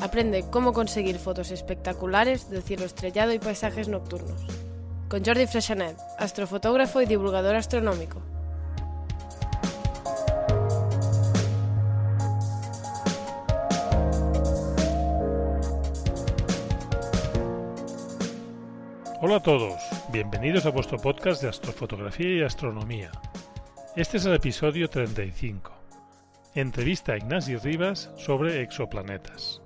Aprende cómo conseguir fotos espectaculares del cielo estrellado y paisajes nocturnos. Con Jordi Freixanet, astrofotógrafo y divulgador astronómico. Hola a todos, bienvenidos a vuestro podcast de astrofotografía y astronomía. Este es el episodio 35. Entrevista a Ignasi Rivas sobre exoplanetas.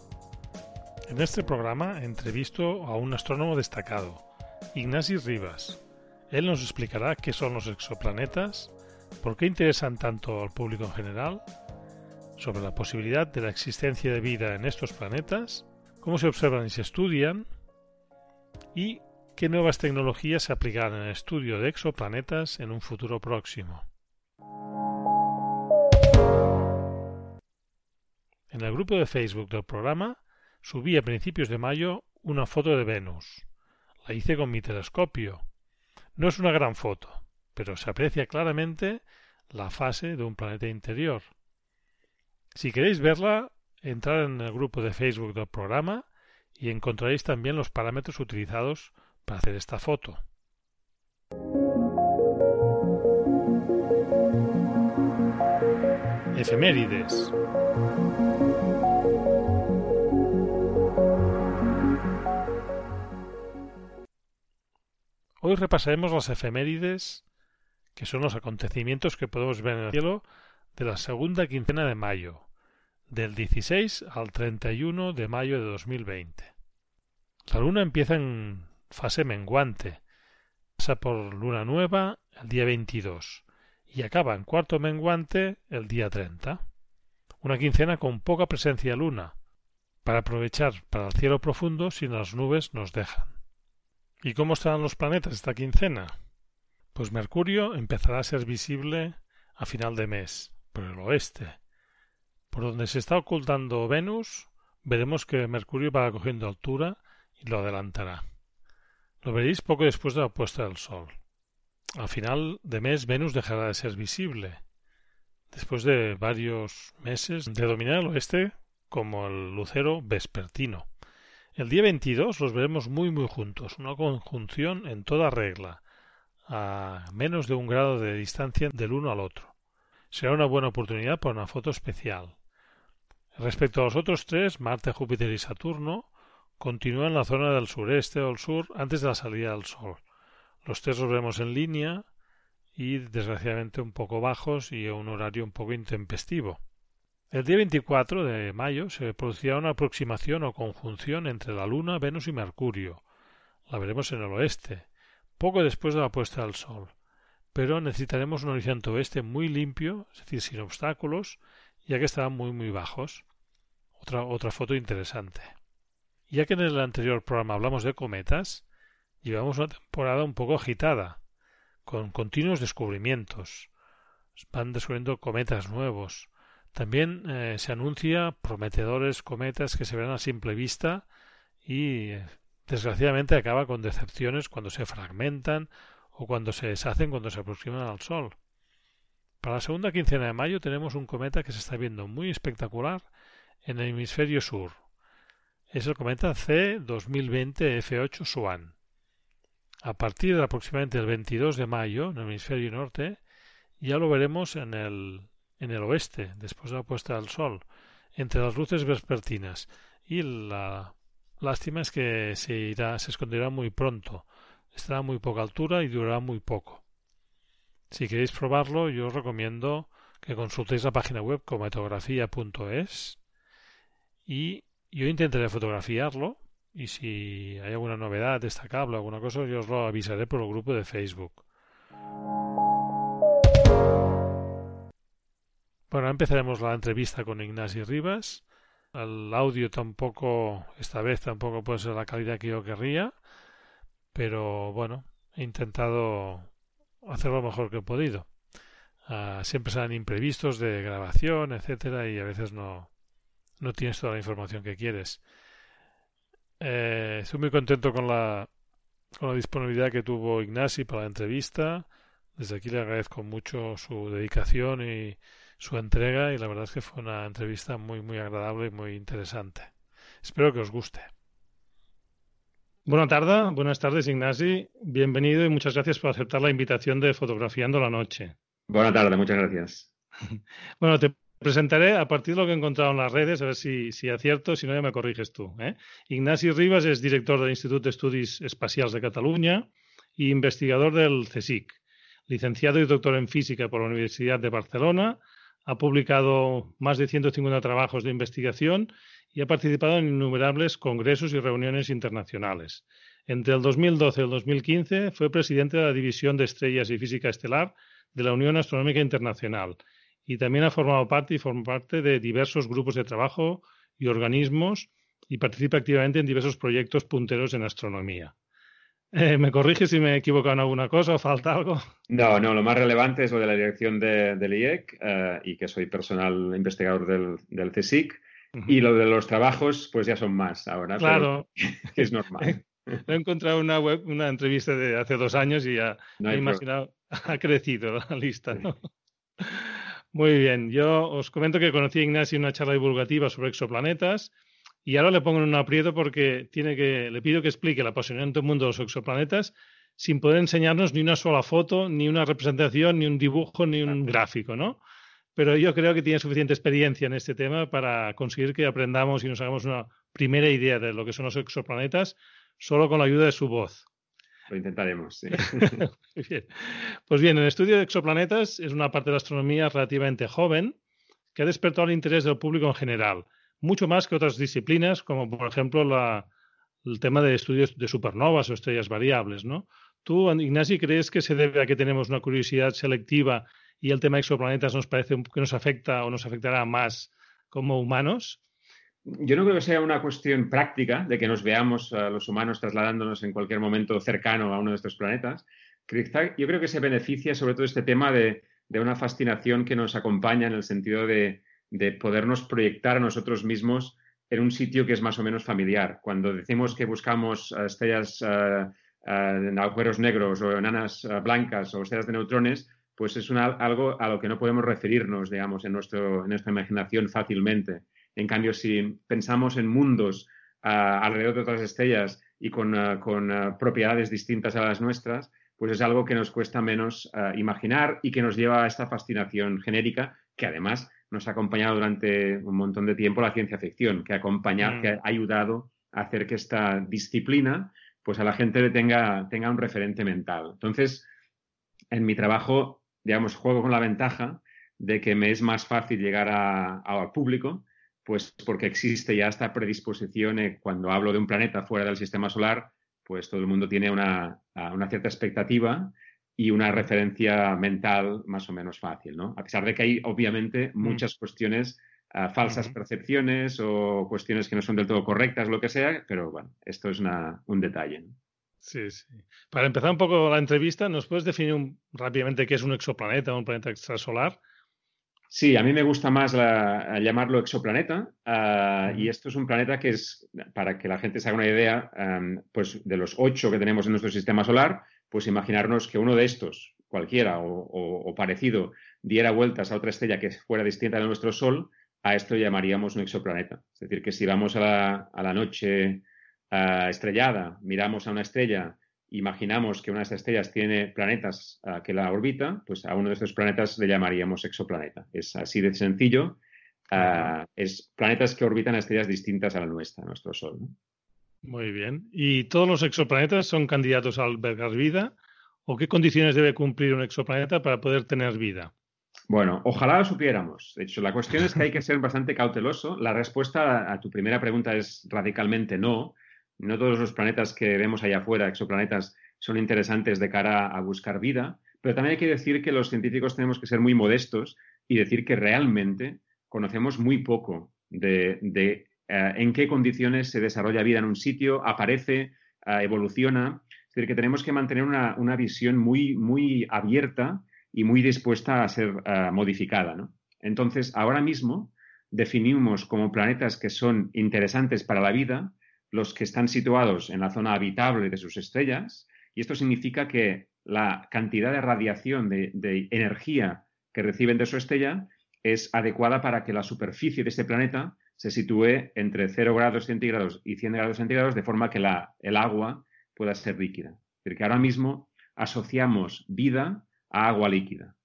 En este programa entrevisto a un astrónomo destacado, Ignasi Rivas. Él nos explicará qué son los exoplanetas, por qué interesan tanto al público en general, sobre la posibilidad de la existencia de vida en estos planetas, cómo se observan y se estudian, y qué nuevas tecnologías se aplicarán en el estudio de exoplanetas en un futuro próximo. En el grupo de Facebook del programa subí a principios de mayo una foto de Venus. La hice con mi telescopio. No es una gran foto, pero se aprecia claramente la fase de un planeta interior. Si queréis verla, entrad en el grupo de Facebook del programa y encontraréis también los parámetros utilizados para hacer esta foto. Efemérides. Hoy repasaremos las efemérides, que son los acontecimientos que podemos ver en el cielo de la segunda quincena de mayo, del 16 al 31 de mayo de 2020. La luna empieza en fase menguante, pasa por luna nueva el día 22 y acaba en cuarto menguante el día 30. Una quincena con poca presencia luna, para aprovechar para el cielo profundo si las nubes nos dejan. ¿Y cómo estarán los planetas esta quincena? Pues Mercurio empezará a ser visible a final de mes, por el oeste. Por donde se está ocultando Venus, veremos que Mercurio va cogiendo altura y lo adelantará. Lo veréis poco después de la puesta del Sol. Al final de mes Venus dejará de ser visible, después de varios meses de dominar el oeste como el lucero vespertino. El día 22 los veremos muy muy juntos, una conjunción en toda regla, a menos de un grado de distancia del uno al otro. Será una buena oportunidad para una foto especial. Respecto a los otros tres, Marte, Júpiter y Saturno, continúan en la zona del sureste o el sur antes de la salida del Sol. Los tres los vemos en línea y desgraciadamente un poco bajos y a un horario un poco intempestivo. El día 24 de mayo se producirá una aproximación o conjunción entre la Luna, Venus y Mercurio. La veremos en el oeste, poco después de la puesta del Sol. Pero necesitaremos un horizonte oeste muy limpio, es decir, sin obstáculos, ya que estarán muy muy bajos. Otra, otra foto interesante. Ya que en el anterior programa hablamos de cometas, llevamos una temporada un poco agitada, con continuos descubrimientos. Van descubriendo cometas nuevos, también eh, se anuncia prometedores cometas que se ven a simple vista y desgraciadamente acaba con decepciones cuando se fragmentan o cuando se deshacen cuando se aproximan al Sol. Para la segunda quincena de mayo tenemos un cometa que se está viendo muy espectacular en el hemisferio sur. Es el cometa C 2020 F8 Swan. A partir de aproximadamente el 22 de mayo en el hemisferio norte ya lo veremos en el en el oeste, después de la puesta del sol, entre las luces vespertinas, y la lástima es que se irá, se esconderá muy pronto, estará a muy poca altura y durará muy poco. Si queréis probarlo, yo os recomiendo que consultéis la página web cometografía.es y yo intentaré fotografiarlo y si hay alguna novedad destacable, alguna cosa, yo os lo avisaré por el grupo de Facebook. Bueno, empezaremos la entrevista con Ignasi Rivas. El audio tampoco, esta vez tampoco puede ser la calidad que yo querría, pero bueno, he intentado hacer lo mejor que he podido. Uh, siempre salen imprevistos de grabación, etcétera, y a veces no, no tienes toda la información que quieres. Eh, estoy muy contento con la, con la disponibilidad que tuvo Ignasi para la entrevista. Desde aquí le agradezco mucho su dedicación y su entrega y la verdad es que fue una entrevista muy muy agradable y muy interesante. Espero que os guste. Buenas tardes, buenas tardes Ignasi, bienvenido y muchas gracias por aceptar la invitación de Fotografiando la Noche. Buenas tardes, muchas gracias. bueno, te presentaré a partir de lo que he encontrado en las redes, a ver si, si acierto, si no ya me corriges tú. ¿eh? Ignasi Rivas es director del Instituto de Estudios Espacials de Cataluña y investigador del CSIC, licenciado y doctor en física por la Universidad de Barcelona, ha publicado más de 150 trabajos de investigación y ha participado en innumerables congresos y reuniones internacionales. Entre el 2012 y el 2015 fue presidente de la División de Estrellas y Física Estelar de la Unión Astronómica Internacional y también ha formado parte y forma parte de diversos grupos de trabajo y organismos y participa activamente en diversos proyectos punteros en astronomía. Eh, ¿Me corrige si me he equivocado en alguna cosa o falta algo? No, no, lo más relevante es lo de la dirección del IEC eh, y que soy personal investigador del, del CSIC. Y lo de los trabajos, pues ya son más ahora. Claro. es normal. He encontrado una web, una entrevista de hace dos años y ya he imaginado, ha crecido la lista. Muy bien, yo os comento que conocí a Ignacio en una charla divulgativa sobre exoplanetas y ahora le pongo en un aprieto porque tiene que, le pido que explique el apasionante mundo de los exoplanetas sin poder enseñarnos ni una sola foto, ni una representación, ni un dibujo, ni un gráfico, ¿no? Pero yo creo que tiene suficiente experiencia en este tema para conseguir que aprendamos y nos hagamos una primera idea de lo que son los exoplanetas solo con la ayuda de su voz. Lo intentaremos, sí. bien. Pues bien, el estudio de exoplanetas es una parte de la astronomía relativamente joven que ha despertado el interés del público en general mucho más que otras disciplinas, como por ejemplo la, el tema de estudios de supernovas o estrellas variables, ¿no? ¿Tú, Ignasi, crees que se debe a que tenemos una curiosidad selectiva y el tema de exoplanetas nos parece que nos afecta o nos afectará más como humanos? Yo no creo que sea una cuestión práctica de que nos veamos a los humanos trasladándonos en cualquier momento cercano a uno de estos planetas. Yo creo que se beneficia sobre todo este tema de, de una fascinación que nos acompaña en el sentido de, de podernos proyectar a nosotros mismos en un sitio que es más o menos familiar. Cuando decimos que buscamos eh, estrellas eh, en agujeros negros o enanas blancas o estrellas de neutrones, pues es algo a lo que no podemos referirnos, digamos, en, nuestro, en nuestra imaginación fácilmente. En cambio, si pensamos en mundos alrededor de otras estrellas y con, con propiedades distintas a las nuestras, pues es algo que nos cuesta menos imaginar y que nos lleva a esta fascinación genérica que además nos ha acompañado durante un montón de tiempo la ciencia ficción, que ha, acompañado, que ha mm. ayudado a hacer que esta disciplina, pues a la gente le tenga, tenga un referente mental. Entonces, en mi trabajo, digamos, juego con la ventaja de que me es más fácil llegar al público, pues porque existe ya esta predisposición eh, cuando hablo de un planeta fuera del sistema solar, pues todo el mundo tiene una, una cierta expectativa y una referencia mental más o menos fácil, ¿no? A pesar de que hay, obviamente, mm. muchas cuestiones, ah, falsas percepciones o cuestiones que no son del todo correctas, lo que sea, pero bueno, esto es un detalle. Sí, sí. Para empezar un poco la entrevista, ¿nos puedes definir rápidamente qué es un exoplaneta, un planeta extrasolar? Sí, a mí me gusta más llamarlo exoplaneta ah, y esto es un planeta que es, para que la gente se haga una idea, pues de los ocho que tenemos en nuestro sistema solar, pues imaginarnos que uno de estos, cualquiera o, parecido, diera vueltas a otra estrella que fuera distinta de nuestro Sol, a esto llamaríamos un exoplaneta. Es decir, que si vamos a la, noche estrellada, miramos a una estrella, imaginamos que una de estas estrellas tiene planetas que la orbitan, pues a uno de estos planetas le llamaríamos exoplaneta. Es así de sencillo. es planetas que orbitan a estrellas distintas a la nuestra, a nuestro Sol. Muy bien. ¿Y todos los exoplanetas son candidatos a albergar vida? ¿O qué condiciones debe cumplir un exoplaneta para poder tener vida? Bueno, ojalá lo supiéramos. De hecho, la cuestión es que hay que ser bastante cauteloso. La respuesta a tu primera pregunta es radicalmente no. No todos los planetas que vemos allá afuera, exoplanetas, son interesantes de cara a buscar vida. Pero también hay que decir que los científicos tenemos que ser muy modestos y decir que realmente conocemos muy poco de, eh, en qué condiciones se desarrolla vida en un sitio, aparece, eh, evoluciona. Es decir, que tenemos que mantener una, visión muy, muy abierta y muy dispuesta a ser eh, modificada. Entonces, ahora mismo definimos como planetas que son interesantes para la vida los que están situados en la zona habitable de sus estrellas, y esto significa que la cantidad de radiación, de energía que reciben de su estrella es adecuada para que la superficie de este planeta se sitúe entre 0 grados centígrados y 100 grados centígrados, de forma que la, el agua pueda ser líquida. Es decir, que ahora mismo asociamos vida a agua líquida.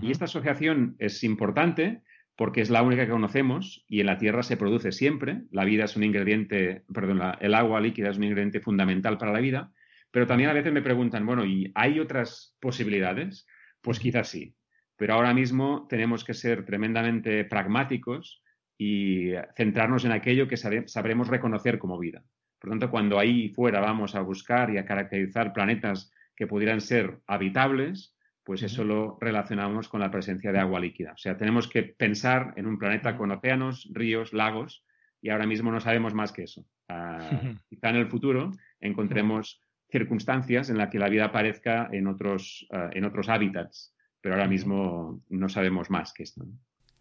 Y esta asociación es importante porque es la única que conocemos y en la Tierra se produce siempre. La vida es un ingrediente, perdón, el agua líquida es un ingrediente fundamental para la vida. Pero también a veces me preguntan, bueno, ¿y hay otras posibilidades? Pues quizás sí pero ahora mismo tenemos que ser tremendamente pragmáticos y centrarnos en aquello que sabremos reconocer como vida. Por lo tanto, cuando ahí fuera vamos a buscar y a caracterizar planetas que pudieran ser habitables, pues eso lo relacionamos con la presencia de agua líquida. O sea, tenemos que pensar en un planeta con océanos, ríos, lagos, y ahora mismo no sabemos más que eso. Uh, quizá en el futuro encontremos circunstancias en las que la vida aparezca en otros, uh, en otros hábitats pero ahora mismo no sabemos más que esto.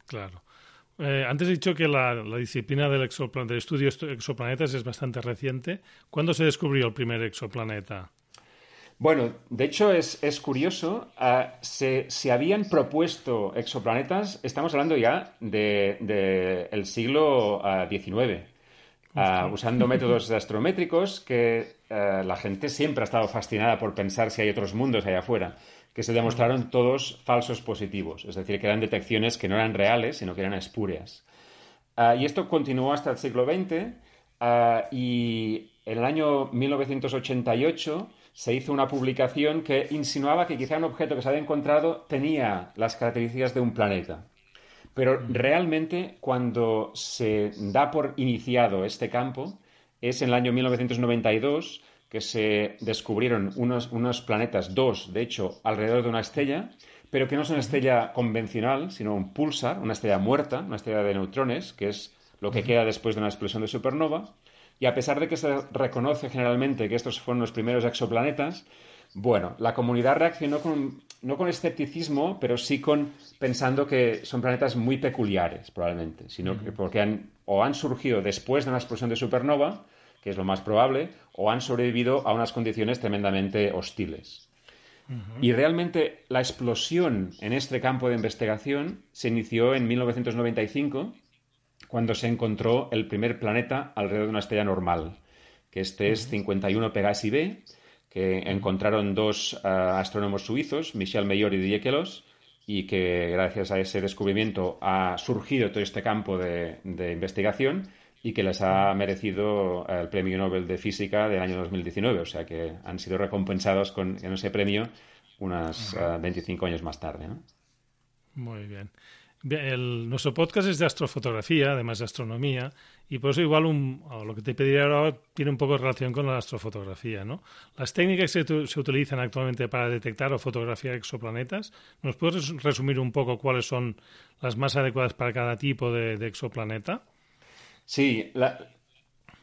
Claro. Eh, antes he dicho que la, disciplina del, del estudio de exoplanetas es bastante reciente. ¿Cuándo se descubrió el primer exoplaneta? Bueno, de hecho es, curioso. Uh, se, habían propuesto exoplanetas, estamos hablando ya del de, siglo XIX, ah, uh, usando métodos astrométricos que la gente siempre ha estado fascinada por pensar si hay otros mundos allá afuera que se demostraron todos falsos positivos, es decir, que eran detecciones que no eran reales, sino que eran espurias. Ah, y esto continuó hasta el siglo XX ah, y en el año 1988 se hizo una publicación que insinuaba que quizá un objeto que se había encontrado tenía las características de un planeta. Pero realmente cuando se da por iniciado este campo es en el año 1992 que se descubrieron unos, unos planetas, dos, de hecho, alrededor de una estrella, pero que no es una estrella convencional, sino un pulsar, una estrella muerta, una estrella de neutrones, que es lo que queda después de una explosión de supernova. Y a pesar de que se reconoce generalmente que estos fueron los primeros exoplanetas, bueno, la comunidad reaccionó con, no con escepticismo, pero sí con pensando que son planetas muy peculiares, probablemente, sino que porque han, o han surgido después de una explosión de supernova, que es lo más probable, o han sobrevivido a unas condiciones tremendamente hostiles. Y realmente la explosión en este campo de investigación se inició en 1995, cuando se encontró el primer planeta alrededor de una estrella normal, que este es 51 Pegasi b, que encontraron dos ah, astrónomos suizos, Michel Mayor y Didier Queloz, y que gracias a ese descubrimiento ha surgido todo este campo de investigación y que les ha merecido el Premio Nobel de Física del año 2019. O sea que han sido recompensados con ese premio unas 25 años más tarde. ¿no? Muy bien. nuestro podcast es de astrofotografía, además de astronomía, y por eso igual lo que te pediría ahora tiene un poco de relación con la astrofotografía. ¿no? Las técnicas que se, utilizan actualmente para detectar o fotografiar exoplanetas, ¿nos puedes resumir un poco cuáles son las más adecuadas para cada tipo de exoplaneta? Sí,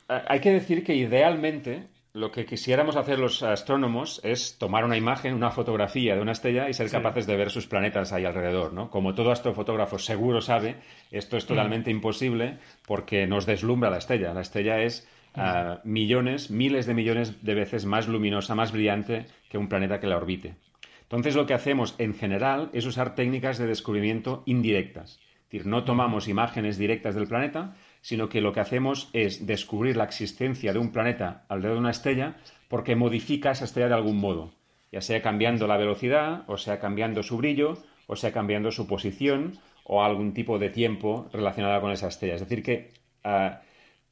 hay que decir que idealmente lo que quisiéramos hacer los astrónomos es tomar una imagen, una fotografía de una estrella y ser capaces de ver sus planetas ahí alrededor, ¿no? Como todo astrofotógrafo seguro sabe, esto es totalmente imposible porque nos deslumbra la estrella. La estrella es ah, millones, miles de millones de veces más luminosa, más brillante que un planeta que la orbite. Entonces lo que hacemos en general es usar técnicas de descubrimiento indirectas. Es decir, no tomamos imágenes directas del planeta, sino que lo que hacemos es descubrir la existencia de un planeta alrededor de una estrella porque modifica esa estrella de algún modo, ya sea cambiando la velocidad, o sea cambiando su brillo, o sea cambiando su posición o algún tipo de tiempo relacionado con esa estrella. Es decir, que ah,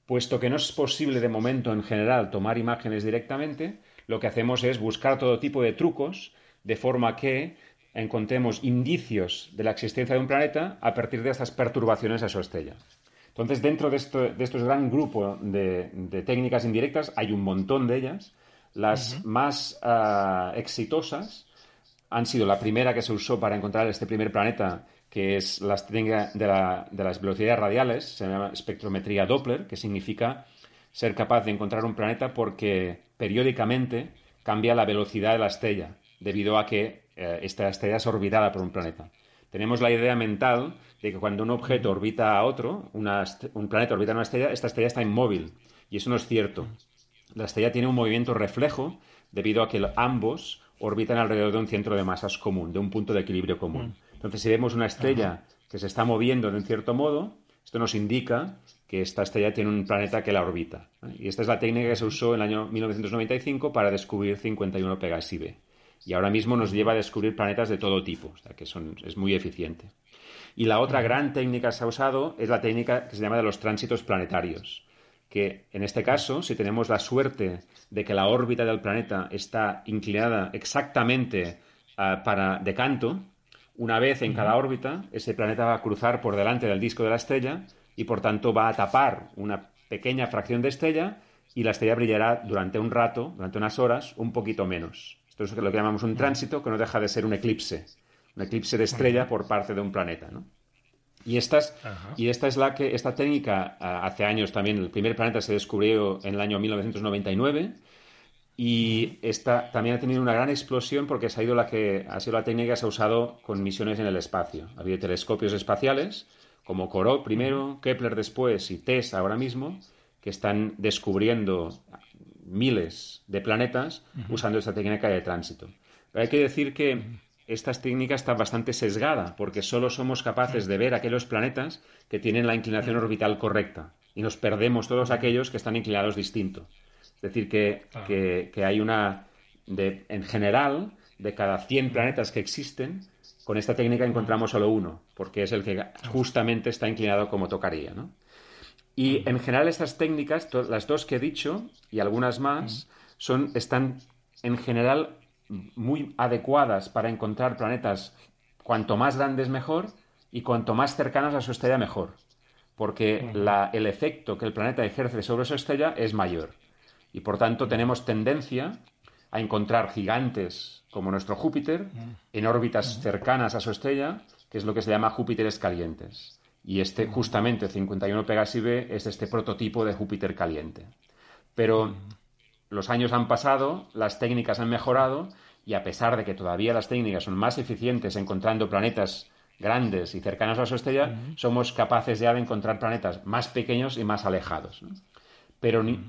puesto que no es posible de momento en general tomar imágenes directamente, lo que hacemos es buscar todo tipo de trucos de forma que encontremos indicios de la existencia de un planeta a partir de estas perturbaciones a su estrella. Entonces, dentro de, esto, de estos gran grupos de, técnicas indirectas, hay un montón de ellas. Las más ah, exitosas han sido la primera que se usó para encontrar este primer planeta, que es la técnica de, las velocidades radiales, se llama espectrometría Doppler, que significa ser capaz de encontrar un planeta porque periódicamente cambia la velocidad de la estrella, debido a que eh, esta estrella es orbitada por un planeta. Tenemos la idea mental que cuando un objeto orbita a otro, un planeta orbita a una estrella, esta estrella está inmóvil. Y eso no es cierto. La estrella tiene un movimiento reflejo debido a que ambos orbitan alrededor de un centro de masas común, de un punto de equilibrio común. Entonces, si vemos una estrella que se está moviendo de un cierto modo, esto nos indica que esta estrella tiene un planeta que la orbita. Y esta es la técnica que se usó en el año 1995 para descubrir 51 Pegasi B. Y ahora mismo nos lleva a descubrir planetas de todo tipo, o sea que es muy eficiente. Y la otra gran técnica que se ha usado es la técnica que se llama de los tránsitos planetarios, que en este caso, si tenemos la suerte de que la órbita del planeta está inclinada exactamente ah, para de canto, una vez en cada órbita, ese planeta va a cruzar por delante del disco de la estrella y por tanto va a tapar una pequeña fracción de estrella y la estrella brillará durante un rato, durante unas horas, un poquito menos. Esto es lo que llamamos un tránsito, que no deja de ser un eclipse, un eclipse de estrella por parte de un planeta. Y, esta es la que, esta técnica, hace años también, el primer planeta se descubrió en el año 1999 y esta también ha tenido una gran explosión porque ha, la que, ha sido la técnica que se ha usado con misiones en el espacio. Ha habido telescopios espaciales, como Corot primero, Kepler después y TESS ahora mismo, que están descubriendo miles de planetas usando esta técnica de tránsito. Pero hay que decir que esta técnica está bastante sesgada porque solo somos capaces de ver aquellos planetas que tienen la inclinación orbital correcta y nos perdemos todos aquellos que están inclinados distinto. Es decir, que, que, hay una, de, en general, de cada 100 planetas que existen, con esta técnica encontramos solo uno, porque es el que justamente está inclinado como tocaría. ¿no? Y en general estas técnicas, las dos que he dicho y algunas más, son, están en general muy adecuadas para encontrar planetas cuanto más grandes mejor y cuanto más cercanos a su estrella mejor, porque el efecto que el planeta ejerce sobre su estrella es mayor. Y por tanto tenemos tendencia a encontrar gigantes como nuestro Júpiter en órbitas cercanas a su estrella, que es lo que se llama Júpiteres calientes. Y este, justamente, 51 Pegasi B es este prototipo de Júpiter caliente. Pero los años han pasado, las técnicas han mejorado, y a pesar de que todavía las técnicas son más eficientes encontrando planetas grandes y cercanos a su estrella, somos capaces ya de encontrar planetas más pequeños y más alejados. Pero ni,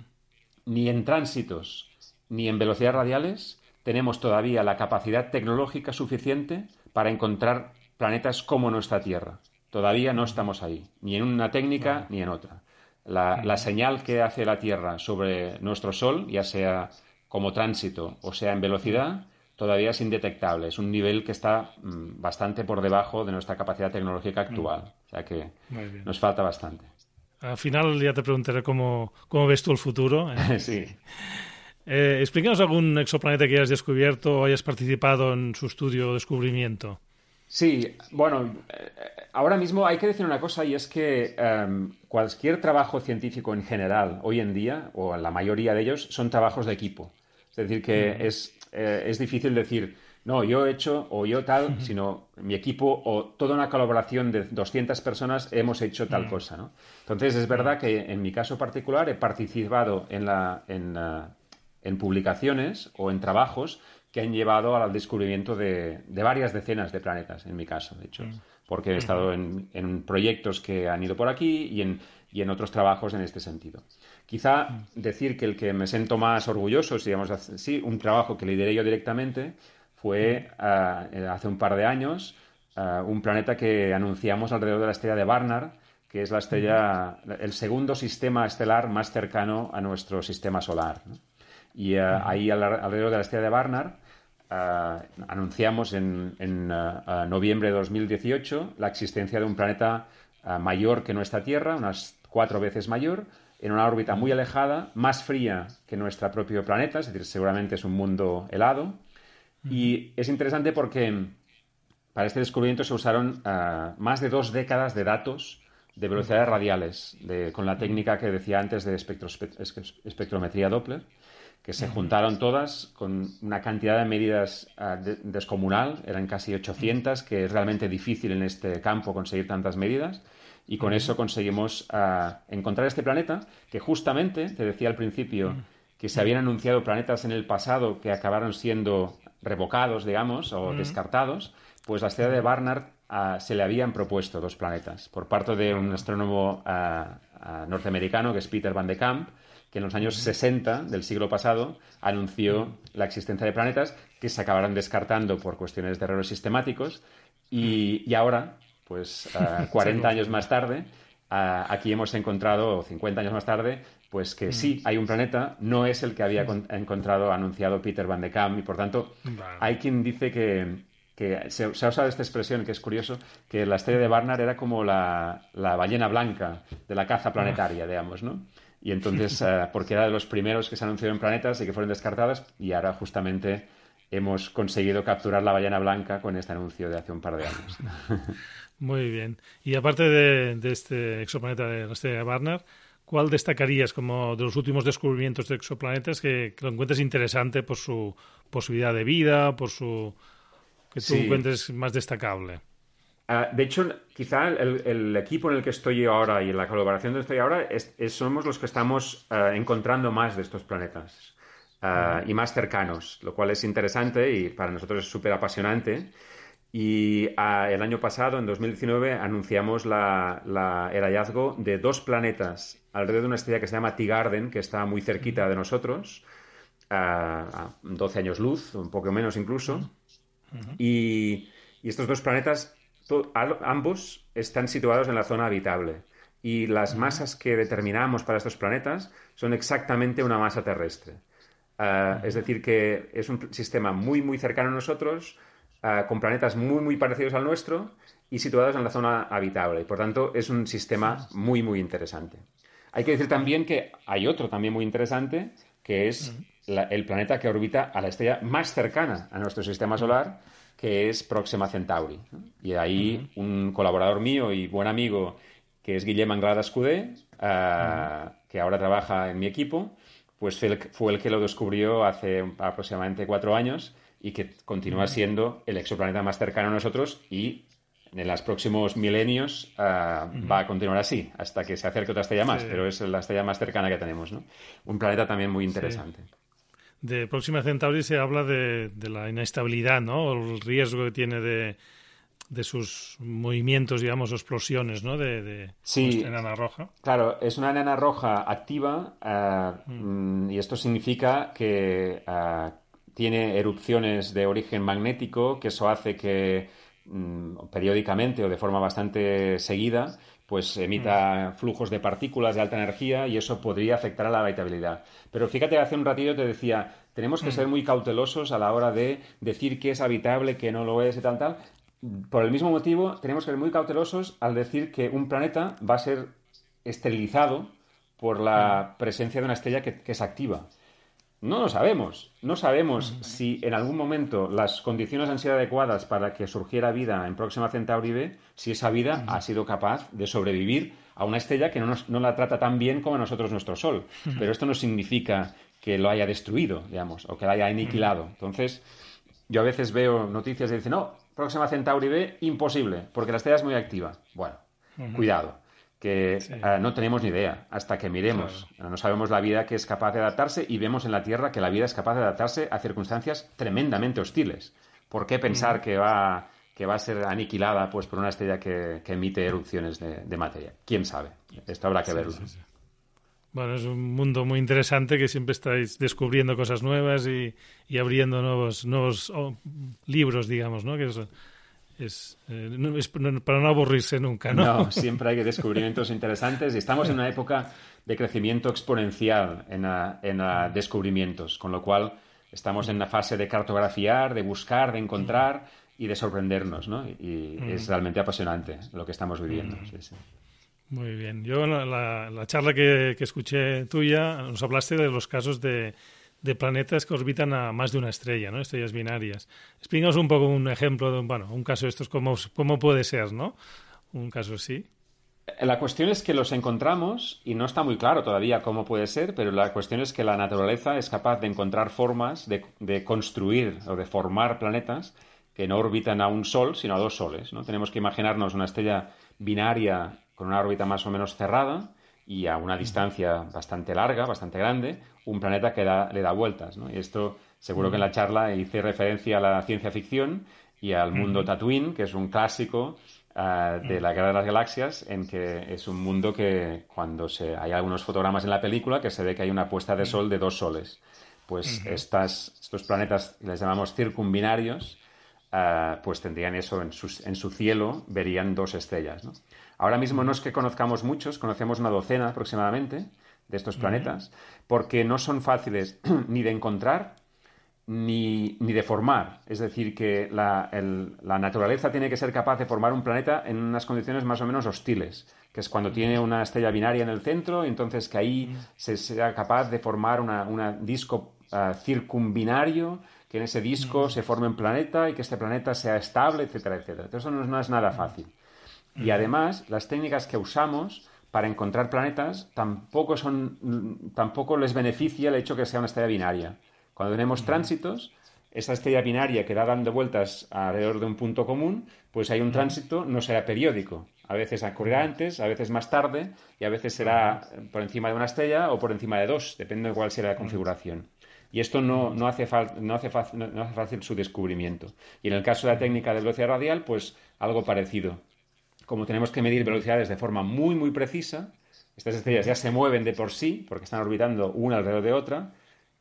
ni en tránsitos ni en velocidades radiales tenemos todavía la capacidad tecnológica suficiente para encontrar planetas como nuestra Tierra. Todavía no estamos ahí, ni en una técnica ni en otra. La, señal que hace la Tierra sobre nuestro Sol, ya sea como tránsito o sea en velocidad, todavía es indetectable. Es un nivel que está mm, bastante por debajo de nuestra capacidad tecnológica actual. O sea que nos falta bastante. Al final ya te preguntaré cómo, ves tú el futuro. ¿eh? sí. Eh, explícanos algún exoplaneta que hayas descubierto o hayas participado en su estudio o descubrimiento. Sí, bueno, eh, ahora mismo hay que decir una cosa y es que em, cualquier trabajo científico en general hoy en día, o la mayoría de ellos, son trabajos de equipo. Es decir, que es, eh, es, difícil decir, no, yo he hecho o yo tal, sino mi equipo o toda una colaboración de 200 personas hemos hecho tal cosa. ¿no? Entonces, es verdad que en mi caso particular he participado en, la, en, uh, en publicaciones o en trabajos que han llevado al descubrimiento de, varias decenas de planetas, en mi caso, de hecho, porque he estado en, proyectos que han ido por aquí y en, y en otros trabajos en este sentido. Quizá decir que el que me siento más orgulloso, si digamos así, un trabajo que lideré yo directamente, fue eh, hace un par de años ah, un planeta que anunciamos alrededor de la estrella de Barnard, que es la estrella, el segundo sistema estelar más cercano a nuestro sistema solar. Y ah, ahí alrededor de la estrella de Barnard eh, anunciamos en, eh, noviembre de 2018 la existencia de un planeta eh, mayor que nuestra Tierra, unas cuatro veces mayor, en una órbita muy alejada, más fría que nuestro propio planeta, es decir, seguramente es un mundo helado. Y es interesante porque para este descubrimiento se usaron más de dos décadas de datos de velocidades radiales, con la técnica que decía antes de espectrometría Doppler, que se juntaron todas con una cantidad de medidas ah, descomunal, eran casi 800, que es realmente difícil en este campo conseguir tantas medidas, y con eso conseguimos ah, encontrar este planeta, que justamente, te decía al principio, que se habían anunciado planetas en el pasado que acabaron siendo revocados, digamos, o descartados, pues la estrella de Barnard ah, se le habían propuesto dos planetas por parte de un astrónomo norteamericano que es Peter Van de Kamp, que en los años 60 del siglo pasado anunció la existencia de planetas que se acabaron descartando por cuestiones de errores sistemáticos y, ahora, pues 40 años más tarde, aquí hemos encontrado, 50 años más tarde, pues que sí, hay un planeta, no es el que había encontrado, anunciado Peter Van de Kamp y por tanto hay quien dice que, se, ha usado esta expresión que es curioso, que la estrella de Barnard era como la, la ballena blanca de la caza planetaria, digamos, ¿no? Y entonces, eh, porque era de los primeros que se anunciaron en planetas y que fueron descartadas, y ahora justamente hemos conseguido capturar la ballena blanca con este anuncio de hace un par de años. Muy bien. Y aparte de, este exoplaneta de la estrella de Barnard, ¿cuál destacarías como de los últimos descubrimientos de exoplanetas que, lo encuentres interesante por su posibilidad de vida, por su que tú encuentres más destacable? Ah, de hecho, quizá el, equipo en el que estoy ahora y en la colaboración en estoy ahora somos los que estamos ah, encontrando más de estos planetas ah, y más cercanos, lo cual es interesante y para nosotros es súper apasionante. Y el año pasado, en 2019, anunciamos la, el hallazgo de dos planetas alrededor de una estrella que se llama T-Garden, que está muy cerquita de nosotros, a 12 años luz, un poco menos incluso. y estos dos planetas ambos están situados en la zona habitable y las masas que determinamos para estos planetas son exactamente una masa terrestre. Ah, es decir, que es un sistema muy, muy cercano a nosotros, ah, con planetas muy, muy parecidos al nuestro y situados en la zona habitable. Y por tanto, es un sistema muy, muy interesante. Hay que decir también que hay otro también muy interesante, que es el planeta que orbita a la estrella más cercana a nuestro sistema solar, que es Próxima Centauri. Y ahí un colaborador mío y buen amigo, que es Guillem Anglada Escudé, eh, que ahora trabaja en mi equipo, pues fue el, que lo descubrió hace aproximadamente cuatro años y que continúa siendo el exoplaneta más cercano a nosotros y en los próximos milenios eh, va a continuar así, hasta que se acerque otra estrella más, pero es la estrella más cercana que tenemos. ¿no? Un planeta también muy interesante de Próxima Centauri se habla de, la inestabilidad, ¿no? el riesgo que tiene de, sus movimientos, digamos, explosiones, ¿no? De, de sí, enana roja. Claro, es una enana roja activa eh, mm. y esto significa que eh, tiene erupciones de origen magnético, que eso hace que mm, periódicamente o de forma bastante seguida pues emita mm. flujos de partículas de alta energía y eso podría afectar a la habitabilidad. Pero fíjate, hace un ratito te decía, tenemos que mm. ser muy cautelosos a la hora de decir qué es habitable, qué no lo es y tal, tal. Por el mismo motivo, tenemos que ser muy cautelosos al decir que un planeta va a ser esterilizado por la mm. presencia de una estrella que, es activa. No lo sabemos. No sabemos si en algún momento las condiciones han sido adecuadas para que surgiera vida en Próxima Centauri B, si esa vida ha sido capaz de sobrevivir a una estrella que no, no la trata tan bien como a nosotros nuestro Sol. Pero esto no significa que lo haya destruido, digamos, o que lo haya aniquilado. Entonces, yo a veces veo noticias y dicen, no, Próxima Centauri B, imposible, porque la estrella es muy activa. Bueno, cuidado que eh, no tenemos ni idea hasta que miremos. No sabemos la vida que es capaz de adaptarse y vemos en la Tierra que la vida es capaz de adaptarse a circunstancias tremendamente hostiles. ¿Por qué pensar que, va, que va a ser aniquilada pues, por una estrella que, emite erupciones de, materia? ¿Quién sabe? Esto habrá que verlo. Bueno, es un mundo muy interesante que siempre estáis descubriendo cosas nuevas y, abriendo nuevos, nuevos oh, libros, digamos, ¿no? Que es, eh, para no aburrirse nunca, ¿no? No, siempre hay descubrimientos interesantes y estamos en una época de crecimiento exponencial en, en descubrimientos, con lo cual estamos en la fase de cartografiar, de buscar, de encontrar y de sorprendernos, ¿no? Y, es realmente apasionante lo que estamos viviendo. Muy bien. Yo la, la, charla que, que escuché tuya nos hablaste de los casos de de planetas que orbitan a más de una estrella, ¿no? Estrellas binarias. Explícanos un poco un ejemplo de, bueno, un caso de estos, cómo, cómo puede ser, ¿no? Un caso así. La cuestión es que los encontramos y no está muy claro todavía cómo puede ser, pero la cuestión es que la naturaleza es capaz de encontrar formas de, construir o de formar planetas que no orbitan a un sol, sino a dos soles. ¿no? Tenemos que imaginarnos una estrella binaria con una órbita más o menos cerrada y a una distancia bastante larga, bastante grande, un planeta que le da vueltas. ¿no? Y esto seguro que en la charla hice referencia a la ciencia ficción y al mundo Tatooine, que es un clásico eh, de la Guerra de las Galaxias, en que es un mundo que cuando se, hay algunos fotogramas en la película que se ve que hay una puesta de sol de dos soles. Pues estas, estos planetas, les llamamos circumbinarios, uh, pues tendrían eso en su, en su, cielo, verían dos estrellas. ¿no? Ahora mismo no es que conozcamos muchos, conocemos una docena aproximadamente de estos planetas, porque no son fáciles ni de encontrar ni, ni, de formar. Es decir, que la, naturaleza tiene que ser capaz de formar un planeta en unas condiciones más o menos hostiles, que es cuando tiene una estrella binaria en el centro, y entonces que ahí se sea capaz de formar un disco ah, circumbinario, que en ese disco se forme un planeta y que este planeta sea estable, etcétera, etcétera. Eso no, es nada fácil. Y además, las técnicas que usamos para encontrar planetas tampoco, son, tampoco les beneficia el hecho que sea una estrella binaria. Cuando tenemos tránsitos, esa estrella binaria que da dando vueltas alrededor de un punto común, pues hay un tránsito, no será periódico. A veces ocurrirá antes, a veces más tarde, y a veces será por encima de una estrella o por encima de dos, depende de cuál sea la configuración. Y esto no, no, hace no, hace no, hace fácil su descubrimiento. Y en el caso de la técnica de velocidad radial, pues algo parecido. Como tenemos que medir velocidades de forma muy, muy precisa, estas estrellas ya se mueven de por sí, porque están orbitando una alrededor de otra,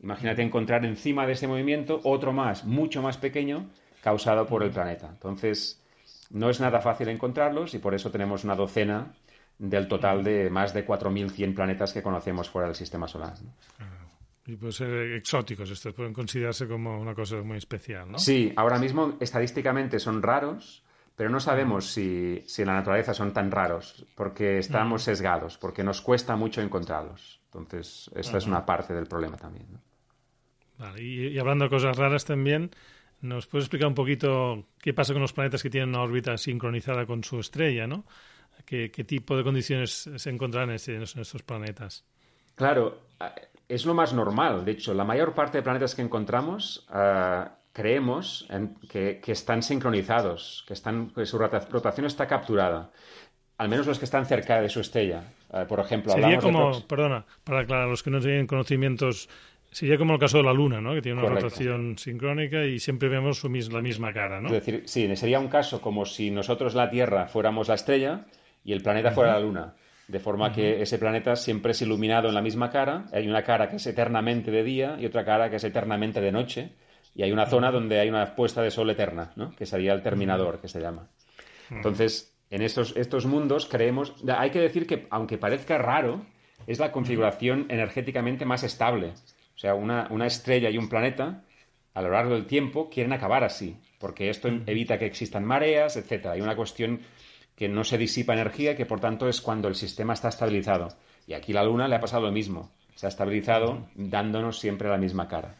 Imagínate encontrar encima de ese movimiento otro más, mucho más pequeño, causado por el planeta. Entonces, no es nada fácil encontrarlos y por eso tenemos una docena del total de más de 4.100 planetas que conocemos fuera del sistema solar. Y pueden ser exóticos, estos pueden considerarse como una cosa muy especial, ¿no? Sí, ahora mismo estadísticamente son raros, pero no sabemos si, si en la naturaleza son tan raros, porque estamos sesgados, porque nos cuesta mucho encontrarlos. Entonces, esta es una parte del problema también. ¿no? y, hablando de cosas raras también, ¿nos puedes explicar un poquito qué pasa con los planetas que tienen una órbita sincronizada con su estrella, ¿no? ¿Qué, tipo de condiciones se encontrarán en, estos planetas? Claro, es lo más normal. De hecho, la mayor parte de planetas que encontramos ah, creemos que, están sincronizados, que, están, que su rotación está capturada. Al menos los que están cerca de su estrella. Ah, por ejemplo, Sería como, perdona, para aclarar, los que no tienen conocimientos Sería como el caso de la Luna, ¿no? Que tiene una rotación sincrónica y siempre vemos su la misma cara, ¿no? Es decir, sí, sería un caso como si nosotros la Tierra fuéramos la estrella y el planeta fuera la Luna. De forma que ese planeta siempre es iluminado en la misma cara. Hay una cara que es eternamente de día y otra cara que es eternamente de noche. Y hay una zona donde hay una puesta de sol eterna, ¿no? Que sería el terminador, que se llama. Entonces, en estos, estos mundos creemos... Hay que decir que, aunque parezca raro, es la configuración energéticamente más estable. O sea, una, estrella y un planeta, a lo largo del tiempo, quieren acabar así, porque esto evita que existan mareas, etc. Hay una cuestión que no se disipa energía, que por tanto es cuando el sistema está estabilizado. Y aquí la Luna le ha pasado lo mismo. Se ha estabilizado dándonos siempre la misma cara.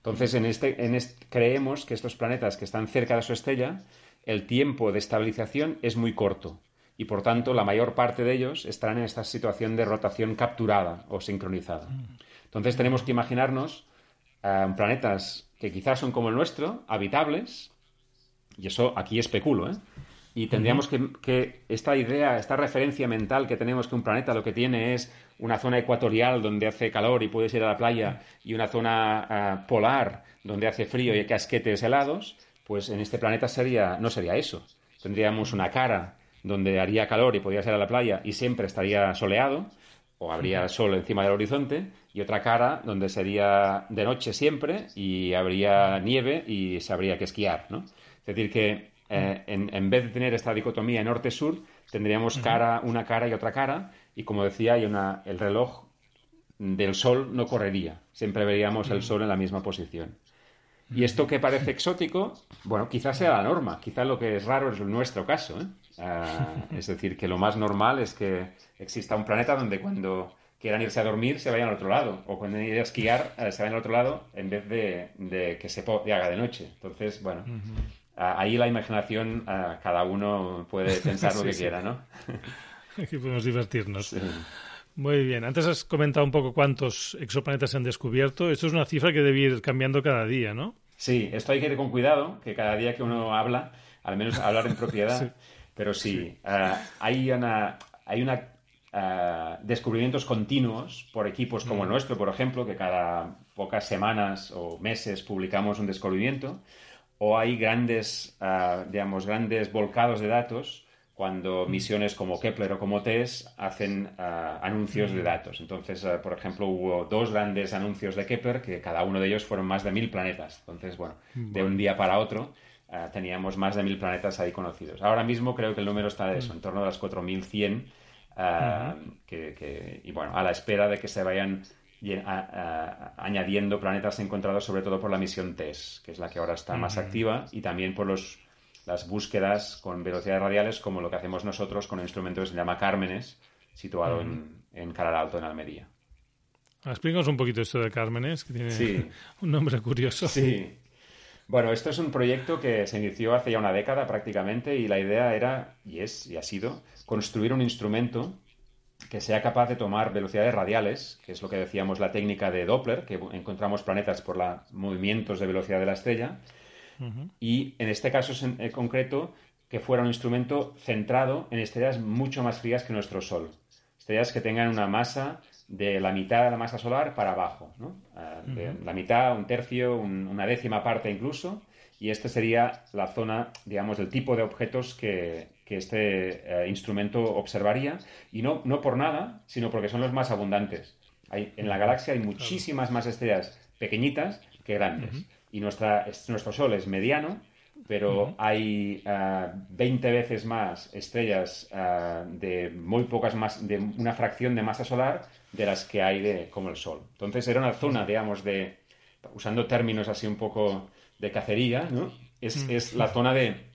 Entonces, en este, en creemos que estos planetas que están cerca de su estrella, el tiempo de estabilización es muy corto. Y por tanto, la mayor parte de ellos estarán en esta situación de rotación capturada o sincronizada. Entonces tenemos que imaginarnos eh, planetas que quizás son como el nuestro, habitables, y eso aquí especulo, ¿eh? Y tendríamos que, esta idea, esta referencia mental que tenemos que un planeta lo que tiene es una zona ecuatorial donde hace calor y puedes ir a la playa y una zona eh, polar donde hace frío y hay casquetes helados, pues en este planeta sería, no sería eso. Tendríamos una cara donde haría calor y podría ir a la playa y siempre estaría soleado, o habría sol encima del horizonte, y otra cara donde sería de noche siempre y habría nieve y se habría que esquiar, ¿no? Es decir, que eh, en, vez de tener esta dicotomía norte-sur, tendríamos cara, una cara y otra cara, y como decía, hay una, el reloj del sol no correría, siempre veríamos el sol en la misma posición. Y esto que parece exótico, bueno, quizás sea la norma, quizás lo que es raro es nuestro caso, ¿eh? Ah, es decir, que lo más normal es que exista un planeta donde cuando quieran irse a dormir se vayan al otro lado, o cuando quieran ir a esquiar eh, se vayan al otro lado en vez de, que se haga de noche. Entonces, bueno, ahí la imaginación, cada uno puede pensar lo que quiera, ¿no? Aquí podemos divertirnos. Muy bien. Antes has comentado un poco cuántos exoplanetas se han descubierto. Esto es una cifra que debe ir cambiando cada día, ¿no? Sí, esto hay que ir con cuidado, que cada día que uno habla, al menos hablar en propiedad. Pero sí, eh, hay una, hay una uh, descubrimientos continuos por equipos como el mm. nuestro, por ejemplo, que cada pocas semanas o meses publicamos un descubrimiento, o hay grandes, uh, digamos, grandes volcados de datos cuando mm. misiones como Kepler o como TESS hacen anuncios de mm. datos. Entonces, por ejemplo, hubo dos grandes anuncios de Kepler que cada uno de ellos fueron más de mil planetas. Entonces, bueno, de un día para otro teníamos más de mil planetas ahí conocidos. Ahora mismo creo que el número está de eso, en torno a las 4100 que, y bueno, a la espera de que se vayan añadiendo planetas encontrados sobre todo por la misión TESS, que es la que ahora está más activa, y también por los, las búsquedas con velocidades radiales, como lo que hacemos nosotros con un instrumento que se llama Cármenes, situado en, en Calar Alto, en Almería. Explícanos un poquito esto de Cármenes, que tiene un nombre curioso. Sí, bueno, esto es un proyecto que se inició hace ya una década prácticamente y la idea era, y es, y ha sido, construir un instrumento que sea capaz de tomar velocidades radiales, que es lo que decíamos la técnica de Doppler, que encontramos planetas por los movimientos de velocidad de la estrella, y en este caso en concreto, que fuera un instrumento centrado en estrellas mucho más frías que nuestro Sol. Estrellas que tengan una masa de la mitad de la masa solar para abajo, ¿no? Eh, la mitad, un tercio, una décima parte incluso, y esta sería la zona, digamos, del tipo de objetos que, este eh, instrumento observaría, y no, no por nada, sino porque son los más abundantes. Hay, en la galaxia hay muchísimas más estrellas pequeñitas que grandes, y nuestra, nuestro Sol es mediano, pero hay 20 eh, veces más estrellas de muy pocas más, de una fracción de masa solar de las que hay de, como el Sol. Entonces era una zona, digamos, de, usando términos así un poco de cacería, ¿no? Es, mm. es la zona de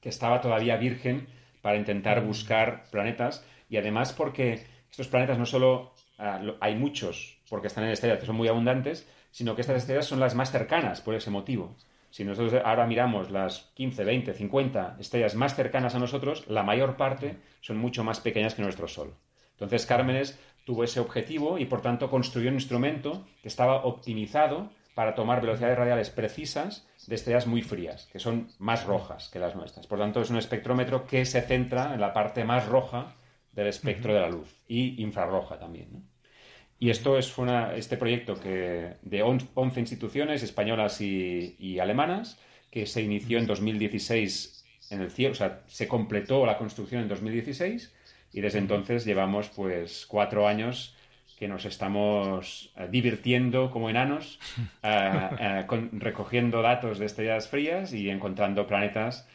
que estaba todavía virgen para intentar buscar planetas y además porque estos planetas no solo ah, hay muchos porque están en estrellas que son muy abundantes, sino que estas estrellas son las más cercanas por ese motivo. Si nosotros ahora miramos las 15, 20, 50 estrellas más cercanas a nosotros, la mayor parte son mucho más pequeñas que nuestro Sol. Entonces, Cármenes tuvo ese objetivo y por tanto construyó un instrumento que estaba optimizado para tomar velocidades radiales precisas de estrellas muy frías, que son más rojas que las nuestras. Por tanto, es un espectrómetro que se centra en la parte más roja del espectro de la luz y infrarroja también. Y esto es una, este proyecto que, de 11 instituciones españolas y, alemanas que se inició en 2016 en el cielo, o sea, se completó la construcción en 2016 y desde entonces llevamos pues cuatro años que nos estamos eh, divirtiendo como enanos, eh, eh, recogiendo datos de estrellas frías y encontrando planetas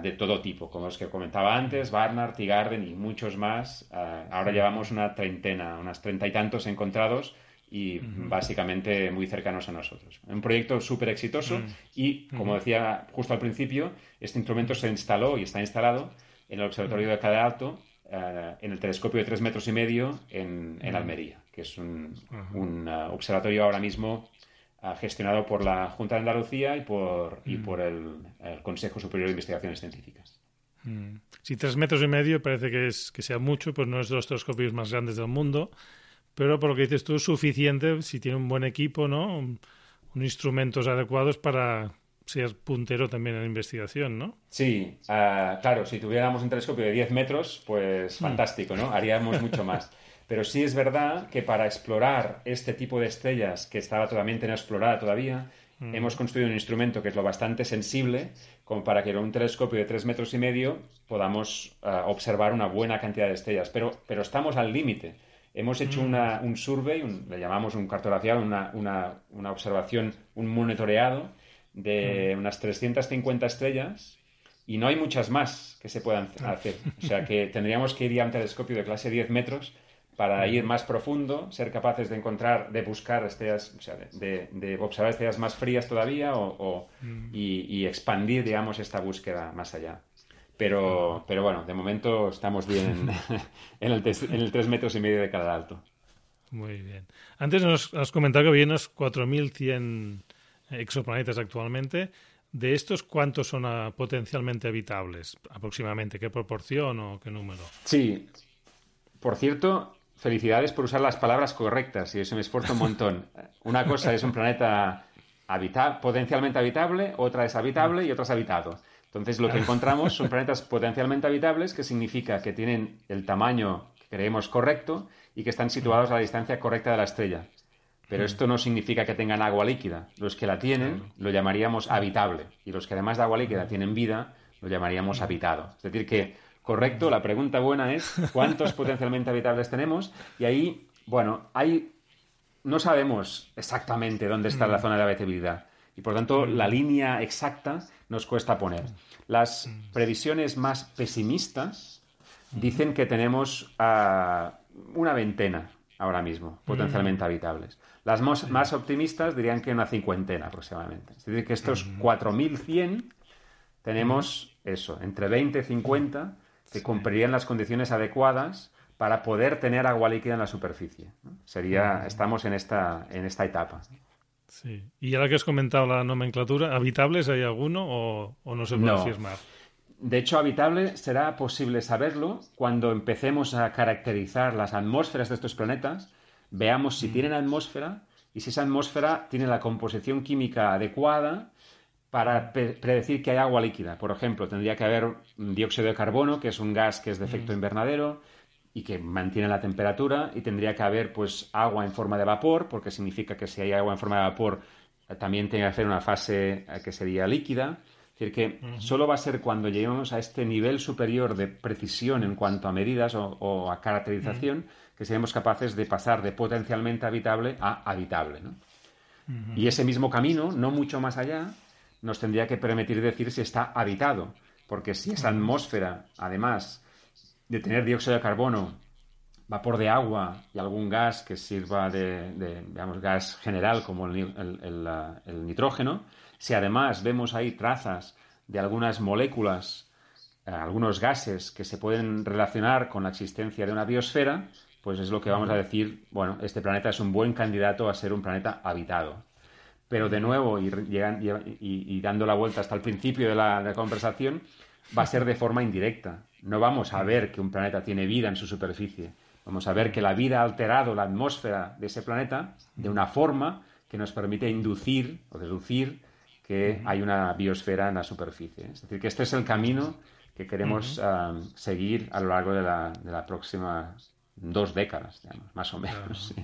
de todo tipo, como los que comentaba antes, Barnard, T-Garden y muchos más. ahora llevamos una treintena, unas treinta y tantos encontrados y básicamente muy cercanos a nosotros. Un proyecto súper exitoso y, como decía justo al principio, este instrumento se instaló y está instalado en el Observatorio de Cadalto Alto eh, en el telescopio de tres metros y medio en, Almería, que es un, uh, observatorio ahora mismo uh, gestionado por la Junta de Andalucía y por, y por el, Consejo Superior de Investigaciones Científicas. Si tres metros y medio parece que, es, que sea mucho, pues no es de los telescopios más grandes del mundo, pero por lo que dices tú, suficiente si tiene un buen equipo, ¿no? Un, instrumentos adecuados para ser puntero también en investigación, ¿no? Sí, ah, claro, si tuviéramos un telescopio de 10 metros, pues hmm. fantástico, ¿no? Haríamos mucho más. Pero sí es verdad que para explorar este tipo de estrellas que estaba totalmente inexplorada todavía, hmm. hemos construido un instrumento que es lo bastante sensible como para que con un telescopio de 3 metros y medio podamos ah, observar una buena cantidad de estrellas. Pero, pero estamos al límite. Hemos hecho hmm. un survey, le llamamos un cartografiado, una, una, una observación, un monitoreado de unas 350 estrellas y no hay muchas más que se puedan hacer. O sea que tendríamos que ir a un telescopio de clase 10 metros para ir más profundo, ser capaces de encontrar, de buscar estrellas, o sea, de, observar estrellas más frías todavía o, y, expandir, digamos, esta búsqueda más allá. Pero, pero bueno, de momento estamos bien en, el, en el 3 metros y medio de cada alto. Muy bien. Antes nos has comentado que había unos 4.100 exoplanetas actualmente. ¿De estos cuántos son ah, potencialmente habitables? Aproximadamente, ¿qué proporción o qué número? Sí, Por cierto, felicidades por usar las palabras correctas y eso me esfuerzo un montón. Una cosa es un planeta potencialmente habitable, otra es habitable y otra es habitado. Entonces, lo que encontramos son planetas potencialmente habitables, que significa que tienen el tamaño que creemos correcto y que están situados a la distancia correcta de la estrella. Pero esto no significa que tengan agua líquida. Los que la tienen lo llamaríamos habitable y los que además de agua líquida tienen vida lo llamaríamos habitado. Es decir, que correcto, la pregunta buena es ¿cuántos potencialmente habitables tenemos? Y ahí, bueno, hay no sabemos exactamente dónde está la zona de habitabilidad y por tanto la línea exacta nos cuesta poner. Las previsiones más pesimistas dicen que tenemos ah, una veintena ahora mismo, potencialmente habitables. Las más, optimistas dirían que una cincuentena aproximadamente. Es decir, que estos 4.100 tenemos eso, entre 20 y 50 que cumplirían las condiciones adecuadas para poder tener agua líquida en la superficie. Sería, estamos en esta, en esta etapa. Sí. Y ahora que has comentado la nomenclatura, ¿habitables hay alguno o, no se puede no. afirmar? De hecho, habitable será posible saberlo cuando empecemos a caracterizar las atmósferas de estos planetas, veamos si mm. tienen atmósfera y si esa atmósfera tiene la composición química adecuada para predecir que hay agua líquida. Por ejemplo, tendría que haber dióxido de carbono, que es un gas que es de efecto mm. invernadero, y que mantiene la temperatura y tendría que haber pues agua en forma de vapor, porque significa que si hay agua en forma de vapor eh, también tiene que hacer una fase eh, que sería líquida. Es decir, que solo va a ser cuando lleguemos a este nivel superior de precisión en cuanto a medidas o, a caracterización que seremos capaces de pasar de potencialmente habitable a habitable. Y ese mismo camino, no mucho más allá, nos tendría que permitir decir si está habitado, porque si esa atmósfera, además, de tener dióxido de carbono, vapor de agua y algún gas que sirva de, digamos, gas general como el, nitrógeno, si además vemos ahí trazas de algunas moléculas, eh, algunos gases que se pueden relacionar con la existencia de una biosfera, pues es lo que vamos a decir, bueno, este planeta es un buen candidato a ser un planeta habitado. Pero de nuevo, y, y, dando la vuelta hasta el principio de la conversación, va a ser de forma indirecta. No vamos a ver que un planeta tiene vida en su superficie. Vamos a ver que la vida ha alterado la atmósfera de ese planeta de una forma que nos permite inducir o deducir que hay una biosfera en la superficie. Es decir, que este es el camino que queremos ah, seguir a lo largo de la, de la próxima dos décadas, más o menos.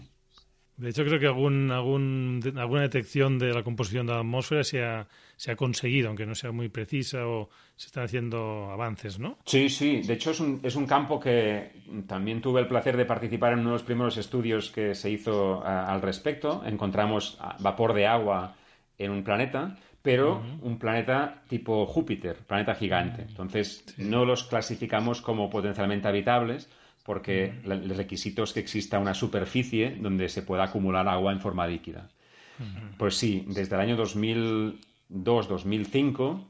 De hecho, creo que algún, algún, alguna detección de la composición de la atmósfera se ha, se ha conseguido, aunque no sea muy precisa o se están haciendo avances, ¿no? Sí, sí. De hecho, es un, es un campo que también tuve el placer de participar en uno de los primeros estudios que se hizo al respecto. Encontramos vapor de agua en un planeta, pero un planeta tipo Júpiter, planeta gigante. Entonces, no los clasificamos como potencialmente habitables porque el requisito es que exista una superficie donde se pueda acumular agua en forma líquida. Pues sí, desde el año 2002-2005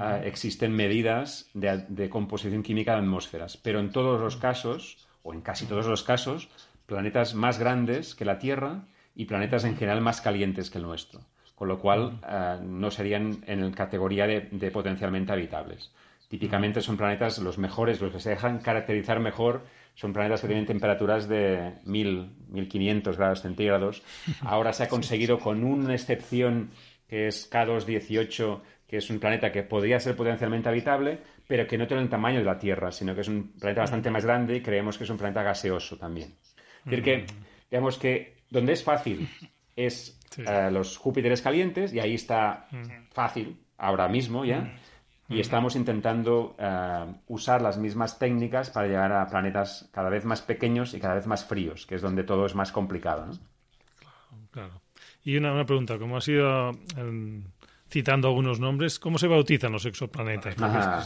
ah, existen medidas de, composición química de atmósferas, pero en todos los casos, o en casi todos los casos, planetas más grandes que la Tierra y planetas en general más calientes que el nuestro, con lo cual ah, no serían en categoría de potencialmente habitables. Típicamente son planetas los mejores, los que se dejan caracterizar mejor son planetas que tienen temperaturas de 1000, 1500 grados centígrados. Ahora se ha conseguido con una excepción que es K218, que es un planeta que podría ser potencialmente habitable, pero que no tiene el tamaño de la Tierra, sino que es un planeta bastante más grande y creemos que es un planeta gaseoso también. Es decir, que, digamos que donde es fácil es eh, los Júpiteres calientes, y ahí está fácil ahora mismo ya. Y estamos intentando eh, usar las mismas técnicas para llegar a planetas cada vez más pequeños y cada vez más fríos, que es donde todo es más complicado. ¿no? Claro, Y una, pregunta, como ha sido em, citando algunos nombres, ¿cómo se bautizan los exoplanetas?